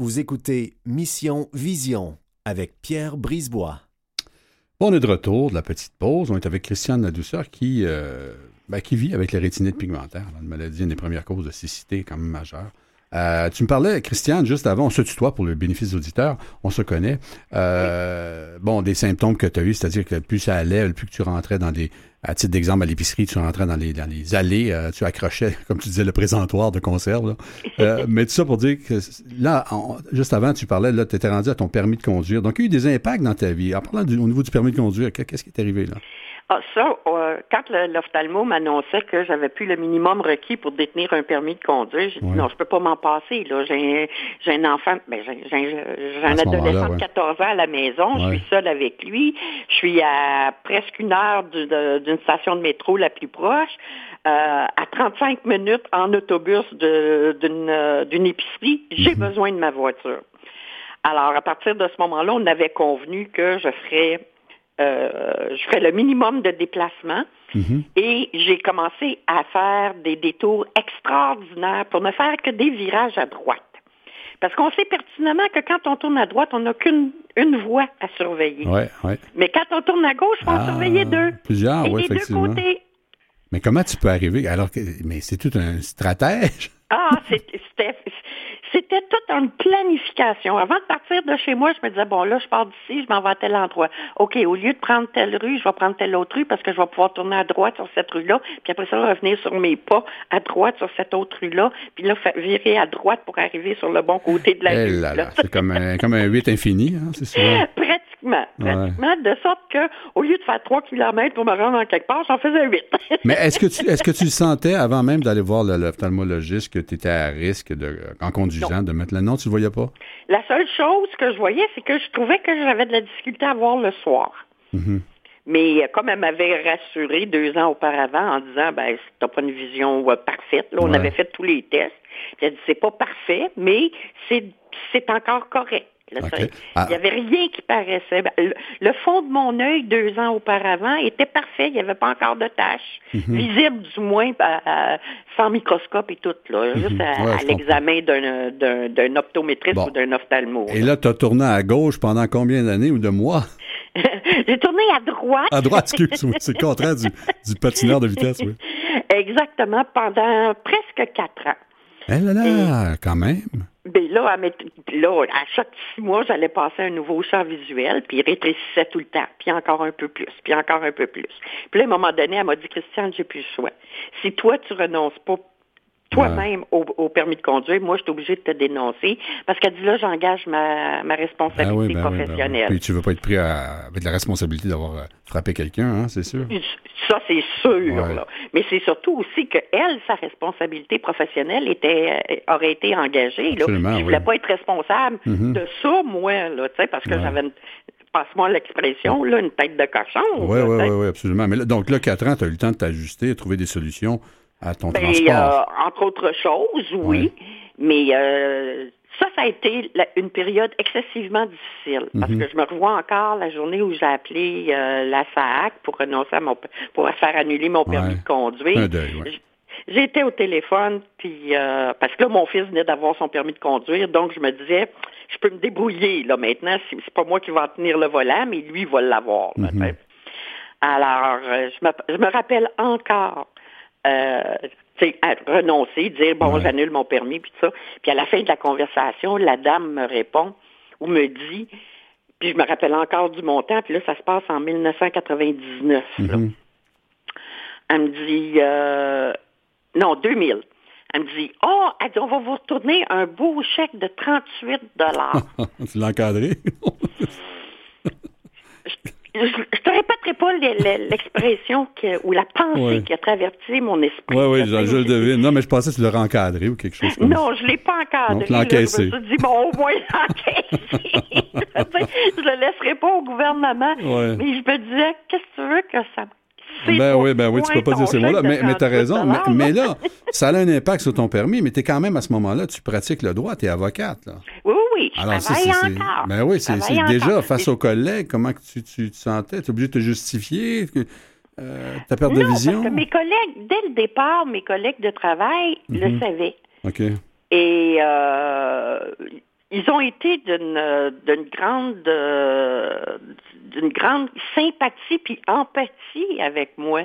Vous écoutez Mission Vision avec Pierre Brisebois. Bon, on est de retour de la petite pause. On est avec Christiane Ladouceur qui, euh, ben, qui vit avec la rétinite pigmentaire, là, une maladie, une des premières causes de cécité quand même majeure. Euh, tu me parlais, Christiane, juste avant, on se tutoie pour le bénéfice des auditeurs, on se connaît. Euh, Bon, des symptômes que tu as eu, c'est-à-dire que plus ça allait, plus que tu rentrais dans des, à titre d'exemple, à l'épicerie, tu rentrais dans les, dans les allées, euh, tu accrochais, comme tu disais, le présentoir de conserve. là. Euh, mais tout ça pour dire que là, juste avant, tu parlais, là, tu étais rendu à ton permis de conduire. Donc, il y a eu des impacts dans ta vie. En parlant du- au niveau du permis de conduire, que- qu'est-ce qui est arrivé là? Ah, ça, euh, quand l'ophtalmo m'annonçait que j'avais plus le minimum requis pour détenir un permis de conduire, j'ai dit non, je peux pas m'en passer. Là, j'ai, un enfant, ben, j'ai, un adolescent ouais. de 14 ans à la maison. Ouais. Je suis seule avec lui. Je suis à presque une heure d'une station de métro la plus proche. euh, à 35 minutes en autobus d'une, euh, d'une épicerie, j'ai Mhm. besoin de ma voiture. Alors, à partir de ce moment-là, on avait convenu que je ferais, euh, je ferais le minimum de déplacement Mhm. et j'ai commencé à faire des détours extraordinaires pour ne faire que des virages à droite. Parce qu'on sait pertinemment que quand on tourne à droite, on n'a qu'une une voie à surveiller. Ouais, ouais. Mais quand on tourne à gauche, il faut en Ah, surveiller deux. Plusieurs, Et des deux côtés. Mais comment tu peux arriver alors que mais c'est tout un stratège. Ah, c'est- c'était c'était toute une planification. Avant de partir de chez moi, je me disais, bon, là, je pars d'ici, je m'en vais à tel endroit. OK, au lieu de prendre telle rue, je vais prendre telle autre rue parce que je vais pouvoir tourner à droite sur cette rue-là, puis après ça, revenir sur mes pas à droite sur cette autre rue-là, puis là, virer à droite pour arriver sur le bon côté de la Eh rue. là là. là, c'est comme un, comme un 8 infini, hein, c'est ça. Pratiquement, pratiquement, de sorte que au lieu de faire 3 km pour me rendre en quelque part, j'en faisais 8. Mais est-ce que tu est-ce que tu le sentais avant même d'aller voir l'ophtalmologiste que tu étais à risque de en conduisant de mettre le nom, tu le voyais pas? La seule chose que je voyais, c'est que je trouvais que j'avais de la difficulté à voir le soir. Mhm. Mais euh, comme elle m'avait rassuré deux ans auparavant en disant, ben, t'as pas une vision euh, parfaite, là, on Ouais. avait fait tous les tests. Puis elle dit, c'est pas parfait, mais c'est encore correct. Là. Il Ah. n'y avait rien qui paraissait. Ben, Le, le fond de mon œil, deux ans auparavant, était parfait. Il n'y avait pas encore de taches. Mhm. Visibles, du moins, ben, euh, sans microscope et tout. Là, Juste à, Ouais, à je l'examen d'un, optométriste Bon. ou d'un ophtalmo. Et là, tu as tourné à gauche pendant combien d'années ou de mois? J'ai tourné à droite. À droite, excuse, c'est le contraire du, du patineur de vitesse, oui. Exactement, pendant presque quatre ans. Eh là là, quand même. Ben là, à, là, à chaque six mois, j'allais passer un nouveau champ visuel, puis il rétrécissait tout le temps, puis encore un peu plus, puis encore un peu plus. Puis là, à un moment donné, elle m'a dit, Christiane, j'ai plus le choix. Si toi, tu renonces pas toi-même au, au permis de conduire, moi, je suis obligée de te dénoncer, parce qu'elle dit, là, j'engage ma, ma responsabilité Ben oui, ben oui, ben oui. professionnelle. Puis tu veux pas être pris à- avec la responsabilité d'avoir euh, frappé quelqu'un, hein, c'est sûr. Ça, c'est sûr. Ouais. là. Mais c'est surtout aussi que elle, sa responsabilité professionnelle était, euh, aurait été engagée. Là. Je voulais pas être responsable Mhm. de ça, moi, là, tu sais, parce que Ouais. j'avais, une- passe-moi l'expression, là, une tête de cochon. Oui, oui, oui, absolument. Mais là, donc là, 4 ans, tu as eu le temps de t'ajuster, de trouver des solutions à ton Ben, transport. euh, entre autres choses, oui. Mais euh, ça, ça a été la- une période excessivement difficile. Parce Mhm. que je me revois encore la journée où j'ai appelé euh, la SAC pour renoncer à mon pour faire annuler mon permis Ouais. de conduire. Ouais. J'étais au téléphone, puis parce que là, mon fils venait d'avoir son permis de conduire, donc je me disais, je peux me débrouiller là maintenant. C'est pas moi qui vais en tenir le volant, mais lui il va l'avoir. Mhm. Alors, je, me, je me rappelle encore, à renoncer, dire bon, Ouais. j'annule mon permis, puis tout ça. Puis à la fin de la conversation, la dame me répond ou me dit, puis je me rappelle encore du montant, puis là, ça se passe en 1999. là. Mhm. Elle me dit, euh, non, 2000. Elle me dit, oh, elle dit, on va vous retourner un beau chèque de 38 dollars. tu l'as encadré? je ne te répéterai pas le- le- l'expression ou la pensée Ouais. qui a traversé mon esprit. oui, oui, je, le devine. Non, mais je pensais que tu l'aurais encadré ou quelque chose comme ça. Non, je ne l'ai pas encadré. Donc, tu l'as là. encaissé. Je me suis dit, bon, au moins, l'encaisser. je ne le laisserai pas au gouvernement. Ouais. Mais je me disais, qu'est-ce que tu veux que ça... C'est Ben oui, ben oui, tu peux pas dire ces mots-là. Mais, mais tu as 38 raison. Mais, là, ça a un impact sur ton permis, mais tu es quand même à ce moment-là, tu pratiques le droit, tu es avocate. Là. Oui, oui, je Alors, ça, travaille encore. Ben oui, c'est déjà face aux collègues, comment que tu, tu te sentais? Tu es obligé de te justifier? euh, ta perte de vision? parce que mes collègues, dès le départ, mes collègues de travail le Mhm. savaient. OK. Et euh, ils ont été d'une d'une grande euh, d'une grande sympathie puis empathie avec moi.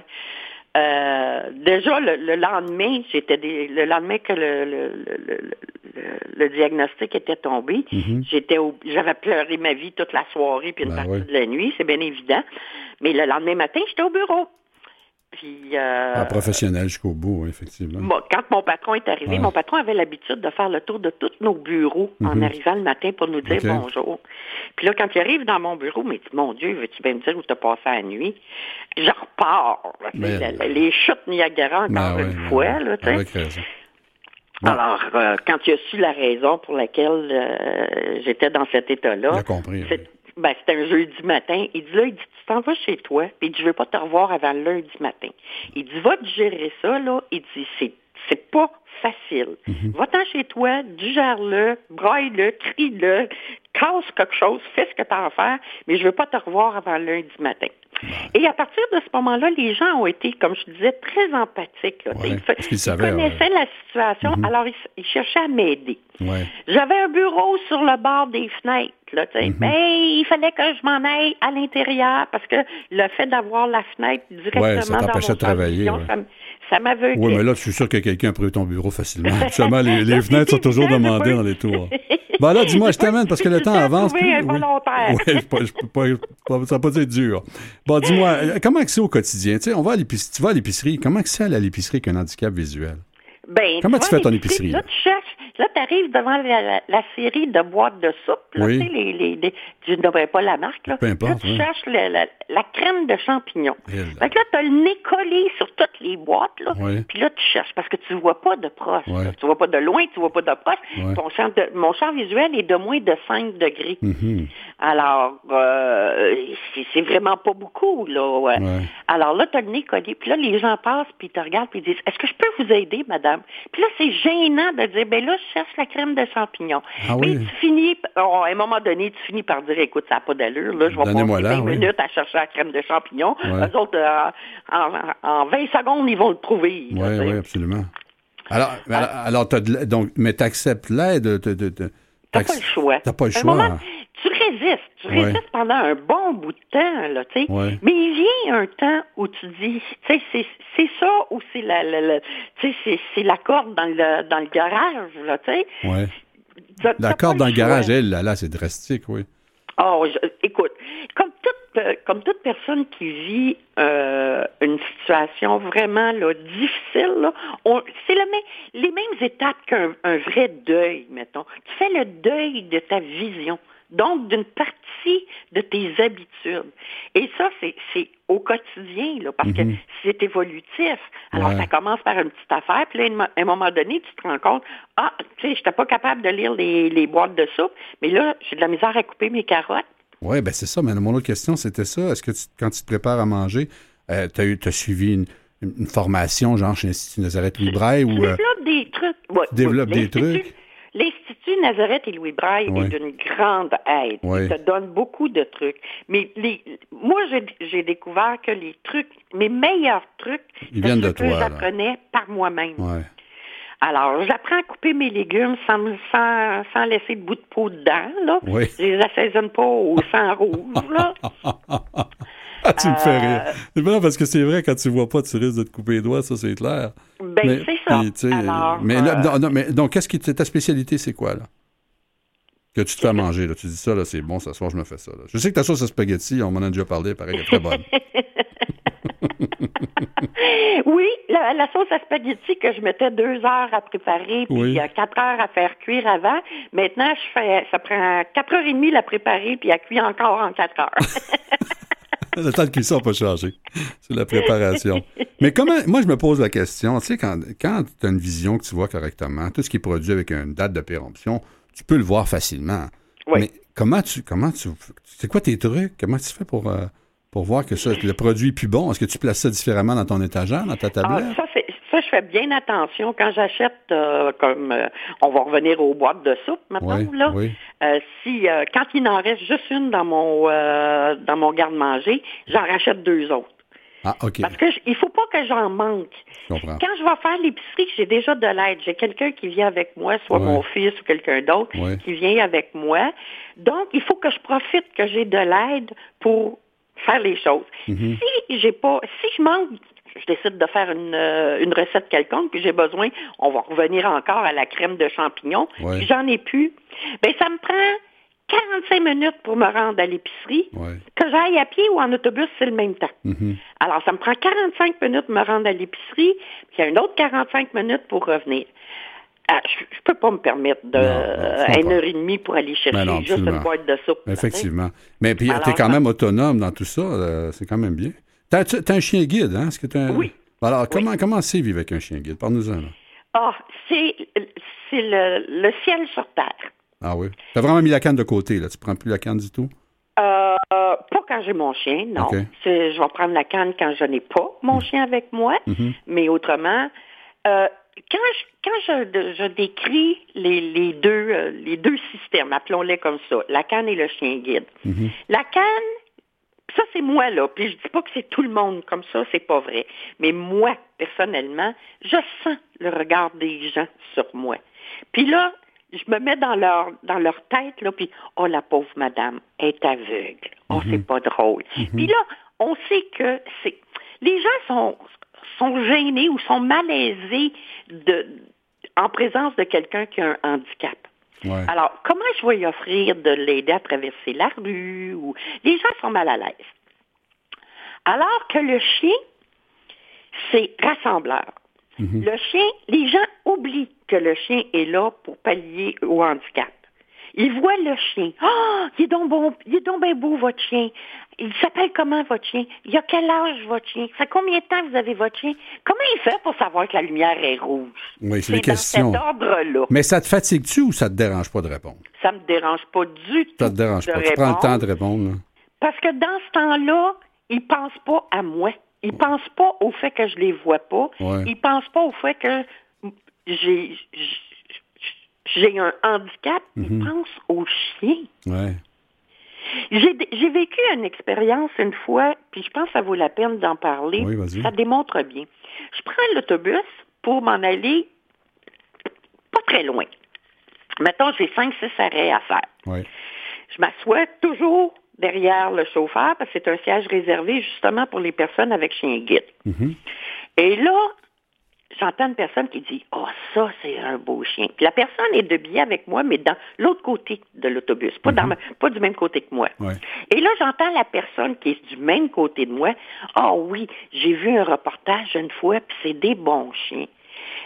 Euh, déjà le, le lendemain, j'étais le lendemain que le, le, le, diagnostic était tombé, Mhm. j'étais j'avais pleuré ma vie toute la soirée puis une Ben partie de la nuit, c'est bien évident. Mais le lendemain matin, j'étais au bureau. Puis euh, Ah, professionnel jusqu'au bout, effectivement. Bon, quand mon patron est arrivé, Ouais. mon patron avait l'habitude de faire le tour de tous nos bureaux en Mhm. arrivant le matin pour nous dire bonjour. Puis là, quand il arrive dans mon bureau, il dit, mon Dieu, veux-tu bien me dire où t'as passé la nuit? Je repars. là, Mais- la- les chutes Niagara encore Ben ouais, une ben fois. ouais. Là. Bon. Alors, euh, quand il a su la raison pour laquelle euh, j'étais dans cet état-là, Ben, c'était un jeudi matin. Il dit là, il dit, tu t'en vas chez toi, puis il dit, je veux pas te revoir avant lundi matin. Il dit, va digérer ça, là. Il dit, c'est, c'est pas facile. Mhm. Va-t'en chez toi, digère-le, braille-le, crie-le, casse quelque chose, fais ce que tu as à faire, mais je veux pas te revoir avant lundi matin. Et à partir de ce moment-là, les gens ont été, comme je disais, très empathiques. Ouais, ils, savaient, connaissaient la situation, Mhm. alors ils, ils cherchaient à m'aider. Ouais. J'avais un bureau sur le bord des fenêtres. Là. Mhm. Mais il fallait que je m'en aille à l'intérieur parce que le fait d'avoir la fenêtre directement ça dans mon de travailler, champ ça, ça m'avait Oui, mais là, je suis sûr que quelqu'un a pris ton bureau facilement. Habituellement, les, les fenêtres sont toujours demandées dans les tours. Bon, là, dis-moi, je t'amène parce que le temps avance. oui. volontaire. Oui, je peux- je peux pas, ça va pas dire dur. Bon, dis-moi, euh, comment c'est au quotidien? Tu sais, on va à l'épicerie, tu vas à l'épicerie. Comment c'est à l'épicerie avec un handicap visuel? Ben, Comment tu vois, fais ton épicerie, Là, là? tu cherches, là, tu arrives devant la, la- la série de boîtes de soupe. Là, Oui. tu sais, les, les, les- je ne nommerai pas la marque. Là, Peu importe, Là, tu oui. cherches la, la crème de champignons. Là. Fait que là, tu as le nez collé sur toutes les boîtes. Là, Oui. Puis là, tu cherches parce que tu vois pas de proche. Tu vois pas de loin, tu vois pas de proche. Ouais. Ton champ de- mon champ visuel est de moins de 5 degrés. Mhm. Alors, euh, c'est- vraiment pas beaucoup, là. ouais. Ouais. Alors là, tu as le nez collé, puis là, les gens passent, puis ils te regardent, puis ils disent Est-ce que je peux vous aider, madame? Puis là, c'est gênant de dire Ben là, je cherche la crème de champignons. Ah Mais oui. tu finis, oh, à un moment donné, tu finis par dire Écoute, ça n'a pas d'allure, là, je vais passer là, 20 oui. minutes à chercher la crème de champignons. Ouais. Eux autres, euh, en, en 20 secondes, ils vont le trouver. Oui, oui, absolument. Alors, alors, alors, t'as la- donc, mais tu acceptes l'aide. de- de- de- T'as pas le choix. T'as pas le choix. moment, résistes. Tu Ouais. résistes pendant un bon bout de temps, là, tu sais. Ouais. Mais il vient un temps où tu dis, tu sais, c'est, ça ou c'est la, la, la- c'est, la corde dans le, dans le garage, là, tu sais. Ouais. La corde dans le garage, elle, là, là c'est drastique, oui. Oh, je- écoute, comme toute, euh, comme toute personne qui vit euh, une situation vraiment là, difficile, c'est le les mêmes étapes qu'un un vrai deuil, mettons. Tu fais le deuil de ta vision, donc d'une partie de tes habitudes. Et ça, c'est au quotidien, là, parce que c'est évolutif. Alors, Ouais. ça commence par une petite affaire, puis là, à un moment donné, tu te rends compte, ah, tu sais, je n'étais pas capable de lire les, les boîtes de soupe, mais là, j'ai de la misère à couper mes carottes. Oui, ben c'est ça. Mais mon autre question, c'était ça. Est-ce que tu- quand tu te prépares à manger, tu as, suivi une, une formation, genre chez l'Institut Nazareth Louis Braille Tu ou. euh, développes des trucs. Ouais, développes oui, des trucs? Nazareth et Louis Braille est d'une grande aide. Il te donne beaucoup de trucs. Mais les, moi, j'ai- découvert que les trucs, mes meilleurs trucs, Ils viennent de que j'apprenais par moi-même. ouais. Alors, j'apprends à couper mes légumes sans, sans, sans laisser de bout de peau dedans. Là. Oui. Je les assaisonne pas au sang rouge. Là. Ah, tu me fais Euh, rire. C'est pas parce que c'est vrai, quand tu vois pas, tu risques de te couper les doigts, ça, c'est clair. Ben, Mais- c'est ça. puis, tu sais, Alors, mais, là, euh, non, non, mais donc, qu'est-ce qui ta spécialité, c'est quoi, là? Que tu te fais à manger, là. Tu dis ça, là, c'est bon, ce soir, je me fais ça. là. Je sais que ta sauce à spaghetti, on m'en a déjà parlé, pareil, elle est très bonne. Oui, la, la sauce à spaghetti que je mettais deux heures à préparer, puis Oui. euh, quatre heures à faire cuire avant. Maintenant, je fais, ça prend quatre heures et demie la préparer, puis elle cuit encore en quatre heures. Le temps de cuisson n'a pas changé. C'est la préparation. Mais comment, moi, je me pose la question, tu sais, quand, quand tu as une vision que tu vois correctement, tout ce qui est produit avec une date de péremption, tu peux le voir facilement. Oui. Mais comment tu, comment tu, c'est quoi tes trucs? Comment tu fais pour, euh, pour voir que ça, que le produit est plus bon? Est-ce que tu places ça différemment dans ton étagère, dans ta Ah, tablette? ça, ça, je fais bien attention quand j'achète, euh, comme euh, on va revenir aux boîtes de soupe maintenant, Oui, là. oui. Euh, si quand il en reste juste une dans mon dans mon garde-manger, j'en rachète deux autres. Ah, OK. Parce que j- il faut pas que j'en manque. Je. Quand je vais faire l'épicerie, j'ai déjà de l'aide. J'ai quelqu'un qui vient avec moi, soit Ouais. mon fils ou quelqu'un d'autre, Ouais. qui vient avec moi. Donc, il faut que je profite que j'ai de l'aide pour faire les choses. Mhm. Si j'ai pas, si je manque, je décide de faire une, euh, une recette quelconque, puis j'ai besoin, on va revenir encore à la crème de champignons, Ouais. puis j'en ai plus, ben ça me prend 45 minutes pour me rendre à l'épicerie. Ouais. Que j'aille à pied ou en autobus, c'est le même temps. Mhm. Alors, ça me prend 45 minutes de me rendre à l'épicerie, puis il y a un autre 45 minutes pour revenir. Ah, je, je peux pas me permettre de Non, comprends. une heure et demie pour aller chercher Ben non, juste une boîte de soupe. Effectivement. Mais puis, tu es quand même autonome dans tout ça. euh, c'est quand même bien. Tu as, un chien guide, hein? Est-ce que t'as un... Oui. Alors, comment, comment c'est vivre avec un chien guide? Parle-nous-en. là. Ah, c'est c'est le, le ciel sur terre. Ah oui? Tu as vraiment mis la canne de côté, là. Tu prends plus la canne du tout? Euh, pas quand j'ai mon chien, non. C'est- Je vais prendre la canne quand je n'ai pas mon chien avec moi, Mhm. mais autrement, euh, quand je, quand je, je décris les, les deux euh, les deux systèmes, appelons-les comme ça, la canne et le chien guide. Mhm. La canne, ça c'est moi là, puis je dis pas que c'est tout le monde comme ça, c'est pas vrai. Mais moi, personnellement, je sens le regard des gens sur moi. Puis là, je me mets dans leur dans leur tête là, puis oh la pauvre madame est aveugle, oh c'est Mhm. pas drôle. Puis là, on sait que c'est les gens sont sont gênés ou sont malaisés de en présence de quelqu'un qui a un handicap. Ouais. Alors, comment je vais y offrir de l'aider à traverser la rue ou les gens sont mal à l'aise. Alors que le chien, c'est rassembleur. Mhm. Le chien, les gens oublient que le chien est là pour pallier au handicap. Ils voient le chien. Ah, il est donc bon, il est donc bien beau, votre chien. Il s'appelle comment, votre chien? Il a quel âge, votre chien? Ça fait combien de temps vous avez votre chien? Comment il fait pour savoir que la lumière est rouge? Oui, c'est dans questions. cet ordre-là. Mais ça te fatigue-tu ou ça te dérange pas de répondre? Ça me dérange pas du tout. Ça te dérange de pas. Tu prends le temps de répondre. là. Parce que dans ce temps-là, ils pensent pas à moi. Ils pensent pas au fait que je les vois pas. Ouais. Ils pensent pas au fait que j'ai j'ai un handicap. Mhm. Ils pensent au chien. Ouais. J'ai vécu une expérience une fois, puis je pense que ça vaut la peine d'en parler. Oui, ça démontre bien. Je prends l'autobus pour m'en aller pas très loin. Mettons, j'ai cinq, six arrêts à faire. Je m'assois toujours derrière le chauffeur parce que c'est un siège réservé justement pour les personnes avec chien guide. Mhm. Et là, j'entends une personne qui dit Oh, ça, c'est un beau chien. Puis la personne est de biais avec moi, mais dans l'autre côté de l'autobus, pas, dans ma- pas du même côté que moi. Ouais. Et là, j'entends la personne qui est du même côté de moi. Ah oui, j'ai vu un reportage une fois, puis c'est des bons chiens.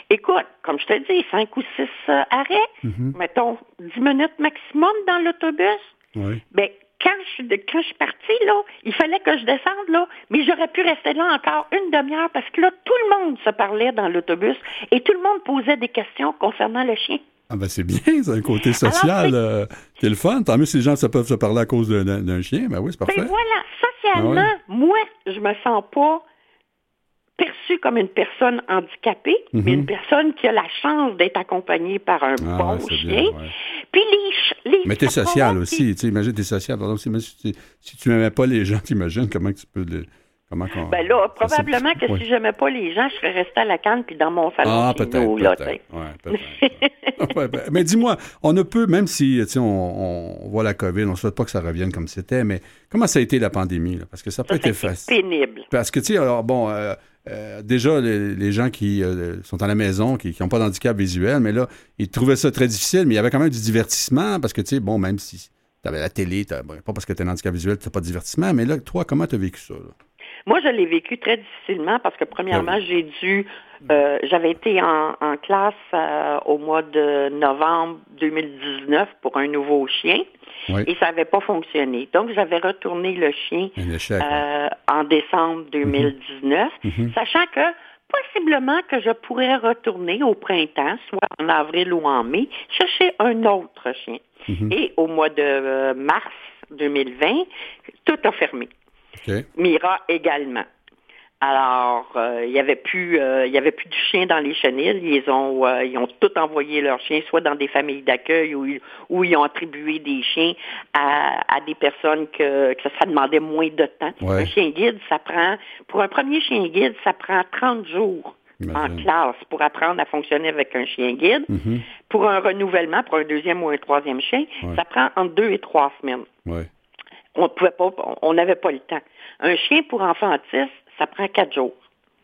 Écoute, comme je te dis, cinq ou six euh, arrêts, Mhm. mettons dix minutes maximum dans l'autobus. Ouais. Ben, quand je, quand je suis partie, là, il fallait que je descende, là, mais j'aurais pu rester là encore une demi-heure parce que là, tout le monde se parlait dans l'autobus et tout le monde posait des questions concernant le chien. Ah ben c'est bien, c'est un côté social c'est- euh, qui est le fun. Tant mieux si les gens ça peuvent se parler à cause d'un- chien. Ben oui, c'est parfait. Ben voilà, socialement, Ah ouais. moi, je me sens pas perçue comme une personne handicapée, mais Mhm. une personne qui a la chance d'être accompagnée par un Ah, bon ouais, chien. bien, ouais. Puis les, les Mais t'es social aussi, tu sais, imagine t'es social. Pardon, si, si, si tu n'aimais pas les gens, t'imagines comment tu peux le... Comment qu'on... Ben là, probablement que ouais. si j'aimais pas les gens, je serais restée à la canne puis dans mon salon Ah, peut-être. Ouais. Ouais, ben, mais dis-moi, on ne peut, même si, on, on voit la COVID, on ne souhaite pas que ça revienne comme c'était, mais comment ça a été la pandémie? là? Parce que ça peut Ça, être c'est facile. pénible. Parce que, tu sais, alors, bon, euh, euh, déjà, les, les gens qui euh, sont à la maison, qui n'ont pas d'handicap visuel, mais là, ils trouvaient ça très difficile, mais il y avait quand même du divertissement, parce que, tu sais, bon, même si tu avais la télé, bon, pas parce que tu as un handicap visuel, tu n'as pas de divertissement, mais là, toi, comment tu as vécu ça? là? Moi, je l'ai vécu très difficilement parce que premièrement, Ben j'ai dû, euh, j'avais été en, en classe euh, au mois de novembre 2019 pour un nouveau chien Oui. et ça n'avait pas fonctionné. Donc, j'avais retourné le chien euh, en décembre 2019, Mhm. sachant que possiblement que je pourrais retourner au printemps, soit en avril ou en mai, chercher un autre chien. Mhm. Et au mois de euh, mars 2020, tout a fermé. Mira également. Alors, euh, il y avait plus, euh, il y avait plus de chiens dans les chenilles. Ils ont, euh, ils ont tout envoyé leurs chiens, soit dans des familles d'accueil ou ils- où ils ont attribué des chiens à, à des personnes que, que ça demandait moins de temps. Ouais. Un chien guide, ça prend, pour un premier chien guide, ça prend 30 jours en classe pour apprendre à fonctionner avec un chien guide. Mhm. Pour un renouvellement, pour un deuxième ou un troisième chien, Ouais. ça prend entre deux et trois semaines Ouais. on pouvait pas, on n'avait pas le temps. Un chien pour enfant autiste, ça prend quatre jours.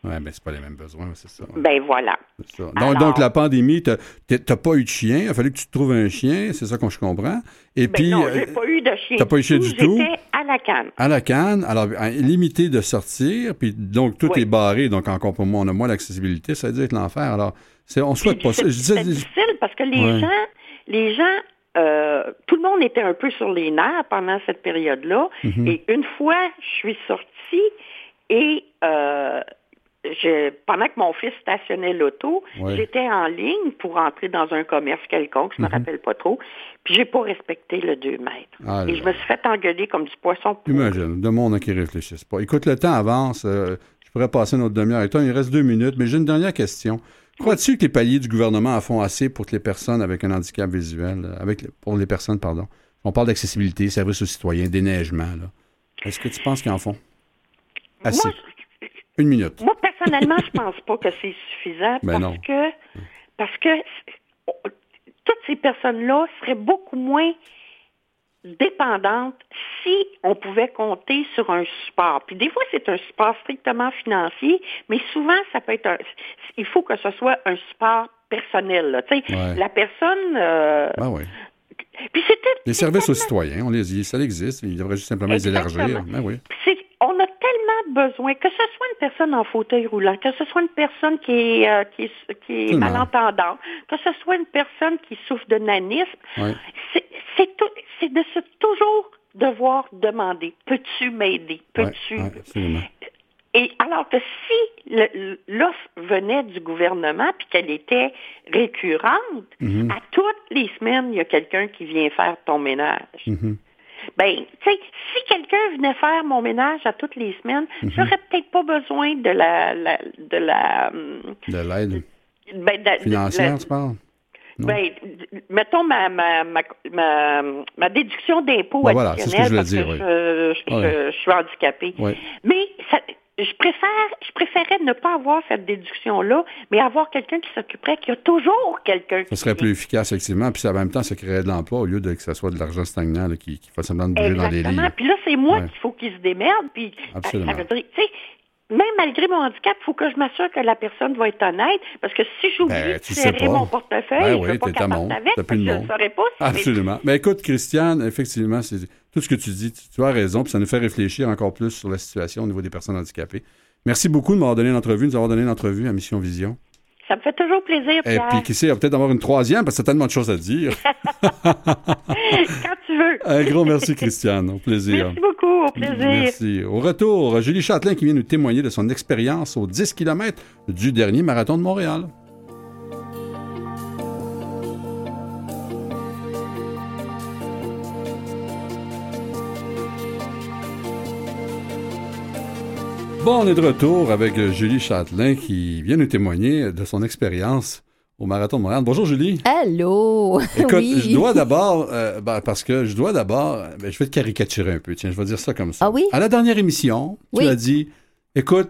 Ouais, mais c'est pas les mêmes besoins, c'est ça. Ben voilà. Ça. Donc, Alors- donc, la pandémie, t'as t'as- t'as pas eu de chien. Il a fallu que tu te trouves un chien, c'est ça qu'on je comprends. Et Ben puis, non, euh, j'ai pas eu de chien. t'as pas eu de chien du tout? J'étais à la canne. à la canne, alors limité de sortir, puis donc tout Oui. est barré, donc encore pour moi, on a moins d'accessibilité, ça veut dire que l'enfer. Alors, c'est, on souhaite pas ça. c'est- difficile parce que les Ouais. gens, les gens, euh, tout le monde était un peu sur les nerfs pendant cette période-là. Mhm. Et une fois, je suis sortie et euh, je- pendant que mon fils stationnait l'auto, Ouais. j'étais en ligne pour entrer dans un commerce quelconque, je me Mhm. rappelle pas trop, puis j'ai pas respecté le 2 mètres. Ah, et je me suis fait engueuler comme du poisson. Imagine, de monde qui réfléchissent pas. Écoute, le temps avance. euh, je pourrais passer une autre demi-heure avec toi. Il reste deux minutes, mais j'ai une dernière question. Crois-tu que les paliers du gouvernement en font assez pour que les personnes avec un handicap visuel, euh, avec pour les personnes, pardon, on parle d'accessibilité, service aux citoyens, déneigement, là. Est-ce que tu penses qu'ils en font? Assez. Moi, Une minute. Moi, personnellement, je pense pas que c'est suffisant Ben parce non. que parce que toutes ces personnes-là seraient beaucoup moins dépendantes si on pouvait compter sur un support. Puis des fois, c'est un support strictement financier, mais souvent, ça peut être un... Il faut que ce soit un support personnel. là. Ouais. La personne... euh, Ah oui. Puis c'était... Les services aux citoyens, on les dit, ça existe. Ils devraient juste simplement les élargir. Ben oui. Tellement besoin, que ce soit une personne en fauteuil roulant, que ce soit une personne qui est, euh, qui est, est malentendante, que ce soit une personne qui souffre de nanisme, c'est de se toujours devoir demander, peux-tu m'aider? Peux-tu? Et alors que si l'offre venait du gouvernement puis qu'elle était récurrente, Mhm. à toutes les semaines, il y a quelqu'un qui vient faire ton ménage. Mhm. Ben, tu sais, si quelqu'un venait faire mon ménage à toutes les semaines, Mhm. j'aurais peut-être pas besoin de la, la- de la, hum, De l'aide ben, financière, tu parles? Ben, mettons ma, ma, ma, ma, ma déduction d'impôt Ben voilà, c'est ce que je additionnelle parce dire, que je, je- suis handicapée. Oui. Mais ça- je préfère, je préférais ne pas avoir cette déduction-là, mais avoir quelqu'un qui s'occuperait, qu'il y a toujours quelqu'un Ça qui serait plus efficace, effectivement. Puis en même temps, ça créerait de l'emploi au lieu de que ça soit de l'argent stagnant là, qui, qui fasse semblant de bouger dans les lignes. Puis là, c'est moi Ouais. qu'il faut qu'il se démerde. Puis Absolument. ça veut dire, tu sais, même malgré mon handicap, il faut que je m'assure que la personne va être honnête. Parce que si j'oublie Ben, de serrer mon portefeuille, Ben je oui, ne pas avec, je ne saurais pas. Absolument. Mais écoute, Christiane, effectivement, c'est tout ce que tu dis, tu, tu as raison, puis ça nous fait réfléchir encore plus sur la situation au niveau des personnes handicapées. Merci beaucoup de m'avoir donné l'entrevue, de nous avoir donné l'entrevue à Mission Vision. Ça me fait toujours plaisir, Et puis, qui sait, il va peut-être avoir une troisième, parce que t'as tellement de choses à dire. Quand tu veux. Un gros merci, Christiane. Au plaisir. Merci beaucoup. Au plaisir. Merci. Au retour, Julie Châtelain qui vient nous témoigner de son expérience aux 10 km du dernier marathon de Montréal. Bon, on est de retour avec Julie Châtelain qui vient nous témoigner de son expérience au marathon de Montréal. Bonjour Julie. Allô? Écoute, oui. je dois d'abord, euh, ben, parce que je dois d'abord, ben, je vais te caricaturer un peu, tiens, je vais dire ça comme ça. Ah oui? À la dernière émission, tu as dit, écoute,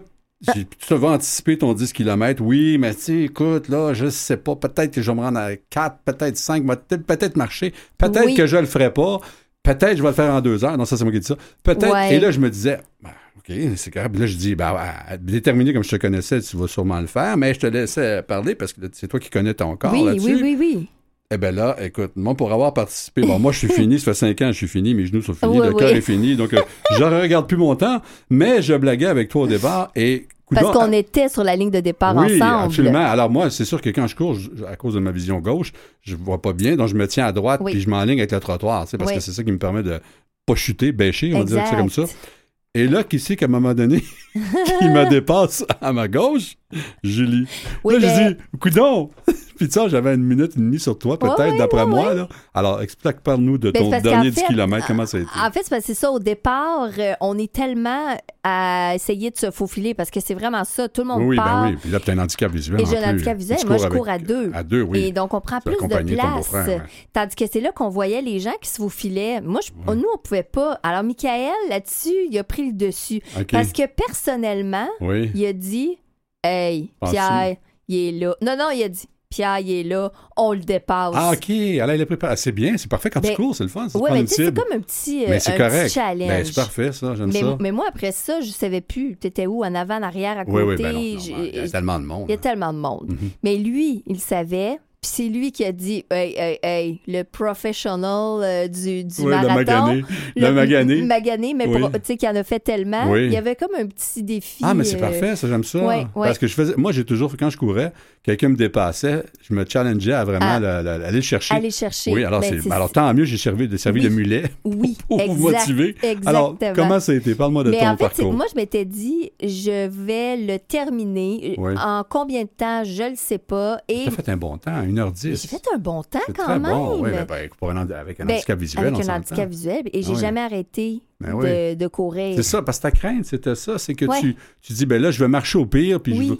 tu vas anticiper ton 10 km, oui, mais tu sais, écoute, là, je sais pas, peut-être que je vais me rendre à 4, peut-être 5, peut-être peut-être marcher, peut-être Oui. que je le ferai pas, peut-être je vais le faire en deux heures, non, ça c'est moi qui dis ça, peut-être, Ouais. et là je me disais, ben, OK, c'est. Puis Là, je dis, ben, déterminé comme je te connaissais, tu vas sûrement le faire, mais je te laissais parler parce que c'est toi qui connais ton corps oui, oui, oui, oui. Eh bien là, écoute, moi, pour avoir participé, bon, moi, je suis fini, ça fait cinq ans, je suis fini, mes genoux sont finis, Oui, le oui. cœur est fini, donc euh, je ne regarde plus mon temps, mais je blaguais avec toi au départ et... Parce qu'on était sur la ligne de départ oui, ensemble. absolument. Alors moi, c'est sûr que quand je cours, je- à cause de ma vision gauche, je vois pas bien, donc je me tiens à droite, Oui. puis je m'enligne avec le trottoir, tu sais, parce Oui. que c'est ça qui me permet de pas chuter, bêcher, on va dire ça comme ça. Et là, qui c'est qu'à un moment donné, qui me dépasse à ma gauche? Julie. Oui, là, mais- je dis, coudon! Puis tu sais, j'avais une minute et demie sur toi, peut-être, Ouais, d'après ouais, moi. ouais. Là. Alors, explique, parle-nous de Ben, ton dernier 10 fait, km, comment ça a été? En fait, c'est ça. Au départ, euh, on est tellement à essayer de se faufiler parce que c'est vraiment ça. Tout le monde oui, part. ben oui. Puis là, tu as un handicap visuel. Et j'ai un handicap visuel. Tu Moi, je cours à deux. À deux, oui. Et donc, on prend plus de place. Tandis que c'est là qu'on voyait les gens qui se faufilaient. Moi, je- nous, on pouvait pas. Alors, Michael, là-dessus, il a pris le dessus. Parce que personnellement, Oui. il a dit Hey? Pierre, il est là. Non, non, il a dit Pierre, il est là, on le dépasse. Ah, OK. Alors, il est préparé. C'est bien, c'est parfait quand tu Ben, cours, c'est le fun. Prendre mais tu c'est comme un petit, euh, Mais un correct. petit challenge. Ben, c'est parfait, ça. J'aime mais, ça. mais moi, après ça, je savais plus. T'étais où, en avant, en arrière, à côté. Oui, oui, ben non, non, J'ai- Il y a tellement de monde. il y a tellement de monde. Mhm. Mais lui, il savait. Puis c'est lui qui a dit Hey, hey, hey, le professional euh, du, du Oui, le marathon. magané. Le magané. Magané, mais Oui. tu sais, qui en a fait tellement. Oui. Il y avait comme un petit défi. Ah, mais c'est euh, parfait, ça, j'aime ça. Parce que je faisais. Moi, j'ai toujours, quand je courais, quelqu'un me dépassait, je me challengeais à vraiment Ah. aller le chercher. Aller chercher. Oui, alors, Ben, alors tant mieux, j'ai servi, servi de mulet Oui, pour vous motiver. Exactement. Alors, comment ça a été? Parle-moi de Mais ton en fait, parcours. moi, je m'étais dit, je vais le terminer. En combien de temps, je le sais pas. Et Tu as fait un bon temps, 1h10. j'ai fait un bon temps quand très même. bon. Oui, mais ben, pour un hand- avec un Ben, handicap visuel, avec on un handicap visuel. Et j'ai Ah oui. jamais arrêté Ben de, oui. de courir. C'est ça, parce que ta crainte, c'était ça. C'est que Ouais. tu, tu dis, ben là, je vais marcher au pire, puis Oui. je veux-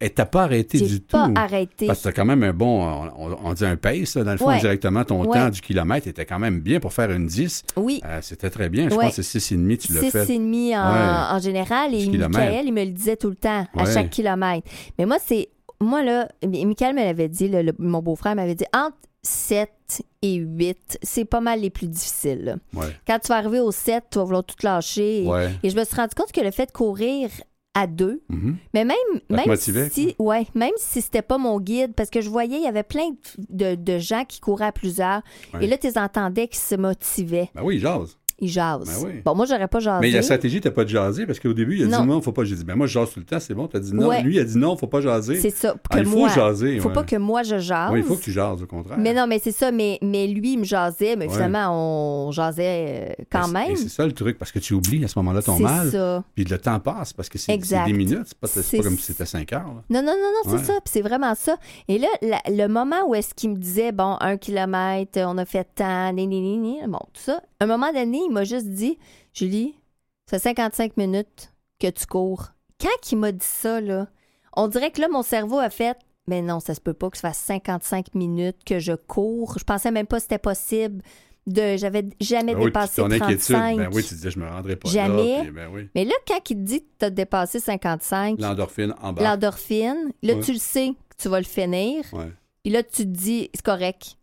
Et t'as pas arrêté J'ai du pas tout. arrêté. Parce que t'as quand même un bon, on, dit un pace, là, dans le fond, Ouais. directement, ton Ouais. temps du kilomètre était quand même bien pour faire une 10. Oui. Euh, C'était très bien. Je Ouais. pense que c'est 6,5 tu l'as fait. et demi en, Ouais. en général. Et. Michael, il me le disait tout le temps, à chaque kilomètre. Mais moi, c'est. Moi, là, Mi- Michael me l'avait dit, là, le- mon beau-frère m'avait dit entre 7 et 8, c'est pas mal les plus difficiles. Ouais. Quand tu vas arriver au 7, tu vas vouloir tout lâcher. Et, Ouais. et je me suis rendu compte que le fait de courir à deux, Mhm. mais même, te même motivait, si, ouais, même si c'était pas mon guide, parce que je voyais, il y avait plein de, de gens qui couraient à plusieurs. Ouais. Et là, tu les entendais qui se motivaient. Ben oui. Ils jasent. Ben oui. Bon, moi, j'aurais pas jasé. Mais la stratégie, t'as pas de jaser parce qu'au début, il a Non. dit non, faut pas. J'ai dit, ben moi, je jase tout le temps, c'est bon. T'as dit non. Ouais. Lui, il a dit non, faut pas jaser. C'est ça. Ah, il faut moi, jaser. faut ouais. pas que moi je jase. Oui, il faut que tu jases, au contraire. Mais non, mais c'est ça. Mais, mais lui, il me jasait. Mais Ouais. finalement, on jasait euh, quand c'est- même. C'est ça le truc, parce que tu oublies à ce moment-là ton C'est mal. ça. Puis le temps passe parce que c'est c'est des minutes. C'est pas, c'est C'est- pas comme si c'était 5 heures. là. Non, non, non, non, c'est ça. Puis c'est vraiment ça. Et là, la- le moment où est-ce qu'il me disait, bon, un kilomètre, on a fait tant, ni, ni, ni, ni, bon, tout ça. Un moment donné, il m'a juste dit, Julie, ça fait 55 minutes que tu cours. Quand il m'a dit ça, là, on dirait que là, mon cerveau a fait, mais non, ça se peut pas que ça fasse 55 minutes que je cours. Je pensais même pas que c'était possible. De, j'avais jamais Ben oui, dépassé ton inquiétude, 35. ben oui, tu disais, je me pas Jamais. là. puis ben oui. Mais là, quand il te dit que tu as dépassé 55, L'endorphine en bas. l'endorphine, là, Ouais. tu le sais que tu vas le finir. Ouais. Puis là, tu te dis, c'est correct.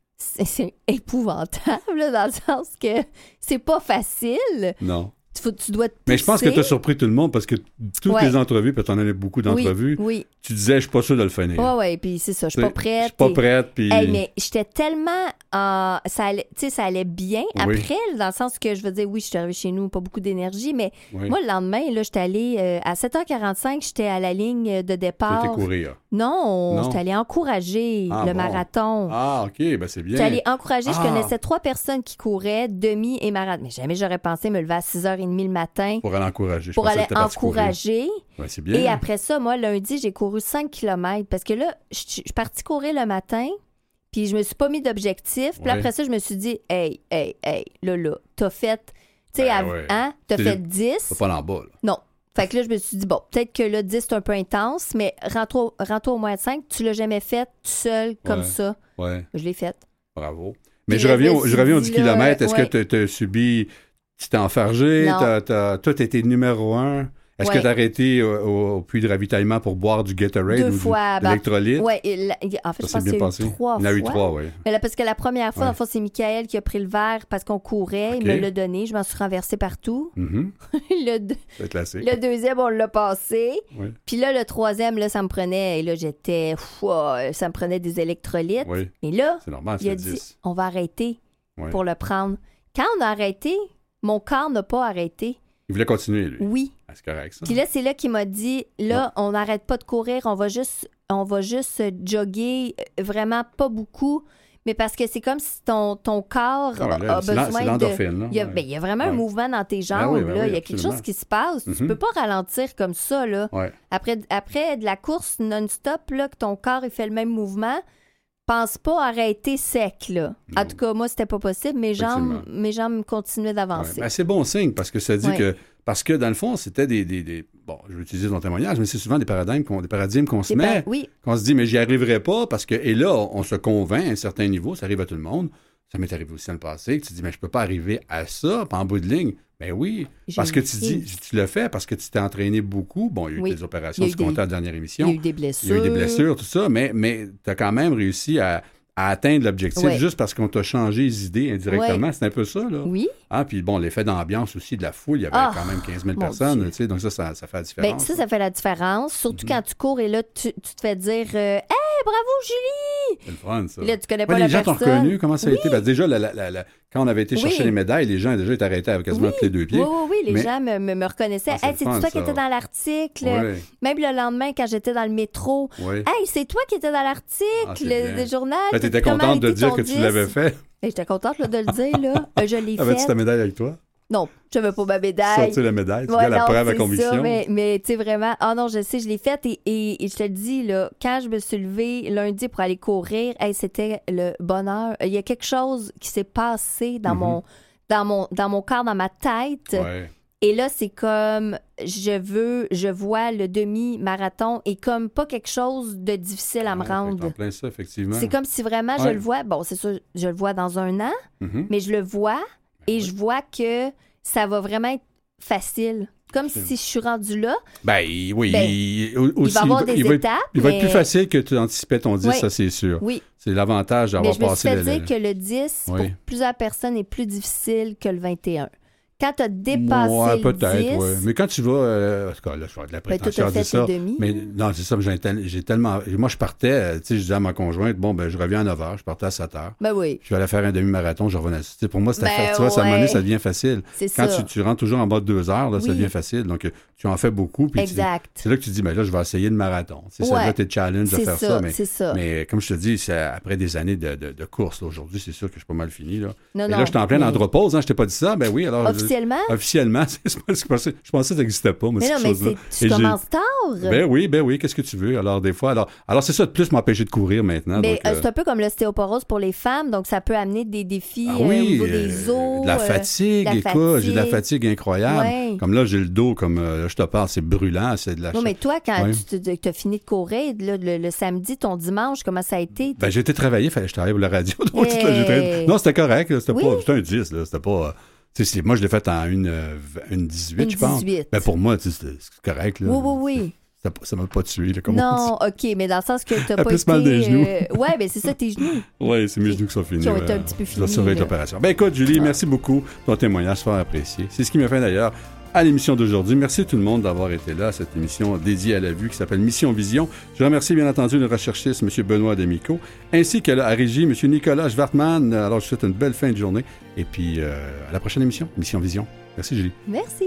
C'est épouvantable, là, dans le sens que c'est pas facile. Non. Tu, dois te Mais je pense que tu as surpris tout le monde parce que toutes Ouais. les entrevues, puis tu en as beaucoup d'entrevues, Oui, oui. Tu disais, je suis pas sûr de le finir. Ouais, ouais, puis c'est ça, je suis pas prête. Je suis pas prête, puis. Hey, mais j'étais tellement en- ça allait tu sais ça allait bien Oui. après dans le sens que je veux dire oui je suis arrivée chez nous pas beaucoup d'énergie mais Oui. moi le lendemain là j'étais allée euh, à 7h45 j'étais à la ligne de Tu départ étais courir. non, Non. j'étais allée encourager Ah, le bon. marathon Ah, OK, ben c'est bien. J'étais allée encourager, je Ah. connaissais trois personnes qui couraient, demi et marathon. Mais jamais j'aurais pensé me lever à 6h30 le matin Pour aller encourager. Pour aller t'étais encourager. Ouais, c'est bien. Et après ça, moi, lundi, j'ai couru 5 km parce que là, je suis partie courir le matin, puis je me suis pas mis d'objectif. Puis Ouais. après ça, je me suis dit, hey, hey, hey, là, là, t'as fait, tu sais, Ben ouais. hein, t'as fait 10. C'est pas en bas, là. Non. Fait que là, je me suis dit, bon, peut-être que là, 10, c'est un peu intense, mais rends-toi au moins 5. Tu l'as jamais fait tout seul, comme ça. Ouais, Je l'ai fait. bravo. Mais je reviens, au- je reviens au dit, 10 là, km. Est-ce ouais. que tu as subi. Tu t'es enfargé? Toi, tu été numéro un? Est-ce que Ouais. tu as arrêté au, au- puits de ravitaillement pour boire du Gatorade Deux ou du- fois? Ouais, et la- il- en fait, Ça je pense bien qu'il y a passé. eu trois Il y en a eu trois, oui. Mais là, parce que la première fois, Ouais. c'est Michael qui a pris le verre parce qu'on courait. Il me l'a donné. Je m'en suis renversé partout. Mhm. le, deux- C'est classique. le deuxième, on l'a passé. Oui. Puis là, le troisième, là, ça me prenait. Et là, j'étais. Ouah, Ça me prenait des électrolytes. Oui, Et là, c'est normal, il a c'est dit 10. on va arrêter Ouais. pour le prendre. Quand on a arrêté, mon corps n'a pas arrêté. Il voulait continuer, lui. Oui. Ah, c'est correct, ça. Puis là, c'est là qu'il m'a dit là, on n'arrête pas de courir, on va juste, on va juste jogger, euh, vraiment pas beaucoup, mais parce que c'est comme si ton, ton corps Ah là, a besoin de. Il y, a, Ouais. ben, il y a vraiment un mouvement dans tes Ben jambes. oui, ben là. oui, il y a quelque chose qui se passe. Tu Mhm. peux pas ralentir comme ça. Là. Après, après de la course non-stop, là, que ton corps il fait le même mouvement, pense pas arrêter sec. Là. En tout cas, moi, c'était pas possible. Mes jambes, mes jambes continuaient Ouais. d'avancer. Ben, c'est bon signe parce que ça dit Ouais. que. Parce que dans le fond, c'était des, des, des- Bon, je vais utiliser ton témoignage, mais c'est souvent des paradigmes qu'on, des paradigmes qu'on se met, Oui, qu'on se dit, mais j'y arriverai pas parce que. Et là, on se convainc à un certain niveau, ça arrive à tout le monde. Ça m'est arrivé aussi dans le passé, que tu te dis, mais je peux pas arriver à ça, pas en bout de ligne. Ben oui, parce que tu dis, tu le fais parce que tu t'es entraîné beaucoup. Bon, il y a eu Oui. des opérations, tu comptais la dernière il y émission. a eu des blessures. Il y a eu des blessures, tout ça, mais, mais tu as quand même réussi à, à atteindre l'objectif Ouais. juste parce qu'on t'a changé les idées indirectement. Ouais. C'est un peu ça, là. Oui. Ah, puis bon, l'effet d'ambiance aussi de la foule, il y avait Ah, quand même 15 000 mon personnes, tu sais, donc ça, ça, ça fait la différence. Ben, ça, ça fait la différence. Surtout quand tu cours et là, tu, tu te fais dire euh, Hey, bravo, Julie! C'est le fun, ça. Là, tu connais Ouais, pas les gens t'ont reconnu, comment ça a Oui. été? Ben, déjà, la- la- la- la- quand on avait été chercher Oui. les médailles, les gens déjà étaient arrêtés avec quasiment Oui. tous les deux pieds. Oui, oui, oui, les Mais- gens me, me, me reconnaissaient. Ah, c'est hey, c'est toi qui étais dans l'article? Même le lendemain, quand j'étais dans le métro. Hey, c'est toi qui étais dans Ah, l'article bien. des journal. Ben, t'étais comment contente de dire que tu 10? l'avais fait. Ben, J'étais contente là, de le dire, là. Je l'ai Avais-tu fait. ta médaille avec toi? Non, je veux pas ma médaille. Sorti la médaille, tu Ouais, la preuve à conviction. ça, mais, mais tu sais, vraiment, ah non, je sais, je l'ai faite et, et- et je te le dis, là, quand je me suis levée lundi pour aller courir, hey, c'était le bonheur. Il y a quelque chose qui s'est passé dans, Mhm. mon, dans, mon, dans mon corps, dans ma tête. Ouais. Et là, c'est comme je veux, je vois le demi-marathon et comme pas quelque chose de difficile à me Ouais, que rendre. plein ça, effectivement. C'est comme si vraiment je le vois. Bon, c'est sûr, je le vois dans un an, Mhm. mais je le vois et je vois que ça va vraiment être facile. Comme si je suis rendue là. Ben, oui, Ben, il, va avoir des il va être- étapes. il va être plus mais- facile que tu anticipais ton 10, Oui. ça c'est sûr. Oui, C'est l'avantage mais d'avoir je me suis passé fait le- dire le- que le 10, Oui. pour plusieurs personnes, est plus difficile que le 21. Quand tu as dépassé Ouais, peut-être, 10, ouais. Mais quand tu vas, euh, en tout cas, là, je vais de la ben, prétention à fait ça. demi. Mais non, c'est ça, j'ai tel- j'ai tellement. Moi, je partais, euh, tu sais, je disais à ma conjointe, bon, ben, je reviens à 9 h, je partais à 7 h. Ben oui, Je vais aller faire un demi-marathon, je revenais. Tu sais, pour moi, c'était Ben. Tu vois, ça, à donné, ça devient facile. c'est Quand ça. tu, tu rentres toujours en bas de 2 heures, là, ça Oui. devient facile. Donc, euh, tu en fais beaucoup. Puis tu- Exact. C'est là que tu te dis, ben là, je vais essayer le marathon. C'est ça, Ouais. là, tes challenges de C'est faire ça. ça, mais, ça. comme je te dis, c'est après des années de, de, de course. Aujourd'hui, c'est sûr que je suis pas mal fini. Là. Non, Et là, je suis en pleine mais andropause. Hein, je t'ai pas dit ça. Ben oui, alors. Officiellement? officiellement, je pensais, je pensais que ça n'existait pas, moi, Mais non, mais Et tu j'ai- commences tard. Ben oui, ben oui, qu'est-ce que tu veux? Alors, des fois, alors, alors c'est ça de plus m'empêcher de courir maintenant. mais euh, euh, c'est un peu comme l'ostéoporose pour les femmes, donc ça peut amener des défis ah euh, au niveau des os. de la fatigue, la écoute, j'ai de la fatigue. incroyable. Ouais. Comme là, j'ai le dos, comme là, je te parle, c'est brûlant, c'est de la Non, mais toi, quand Ouais. tu as fini de courir, là, le, le samedi, ton dimanche, comment ça a été? Ben, j'ai été travailler, fallait que je travaille pour la radio. donc, Hey. Non, c'était correct, c'était Oui? pas, c'était un 10, là, c'était pas... euh, sais, moi, je l'ai fait en une, euh, une 18, Une je pense. 18. Ben, pour moi, c'est correct, là. Oui, oui, oui. Ça m'a pas tué, là, comme on dit. Non, OK, mais dans le sens que tu Elle pas plus été... mal des genoux. euh, Ouais, mais c'est ça, tes genoux. Oui, c'est mes genoux qui sont finis. Qui ont ouais. été un petit peu Je finis, là. l'opération. Ben écoute, Julie, Ah. merci beaucoup ton témoignage, fort apprécié. C'est ce qui m'a fait d'ailleurs à l'émission d'aujourd'hui. Merci tout le monde d'avoir été là à cette émission dédiée à la vue qui s'appelle Mission Vision. Je remercie bien entendu le recherchiste, M. Benoît Demico, ainsi qu'à la régie, M. Nicolas Schwartmann. Alors, je vous souhaite une belle fin de journée. Et puis, euh, à la prochaine émission, Mission Vision. Merci, Julie. Merci.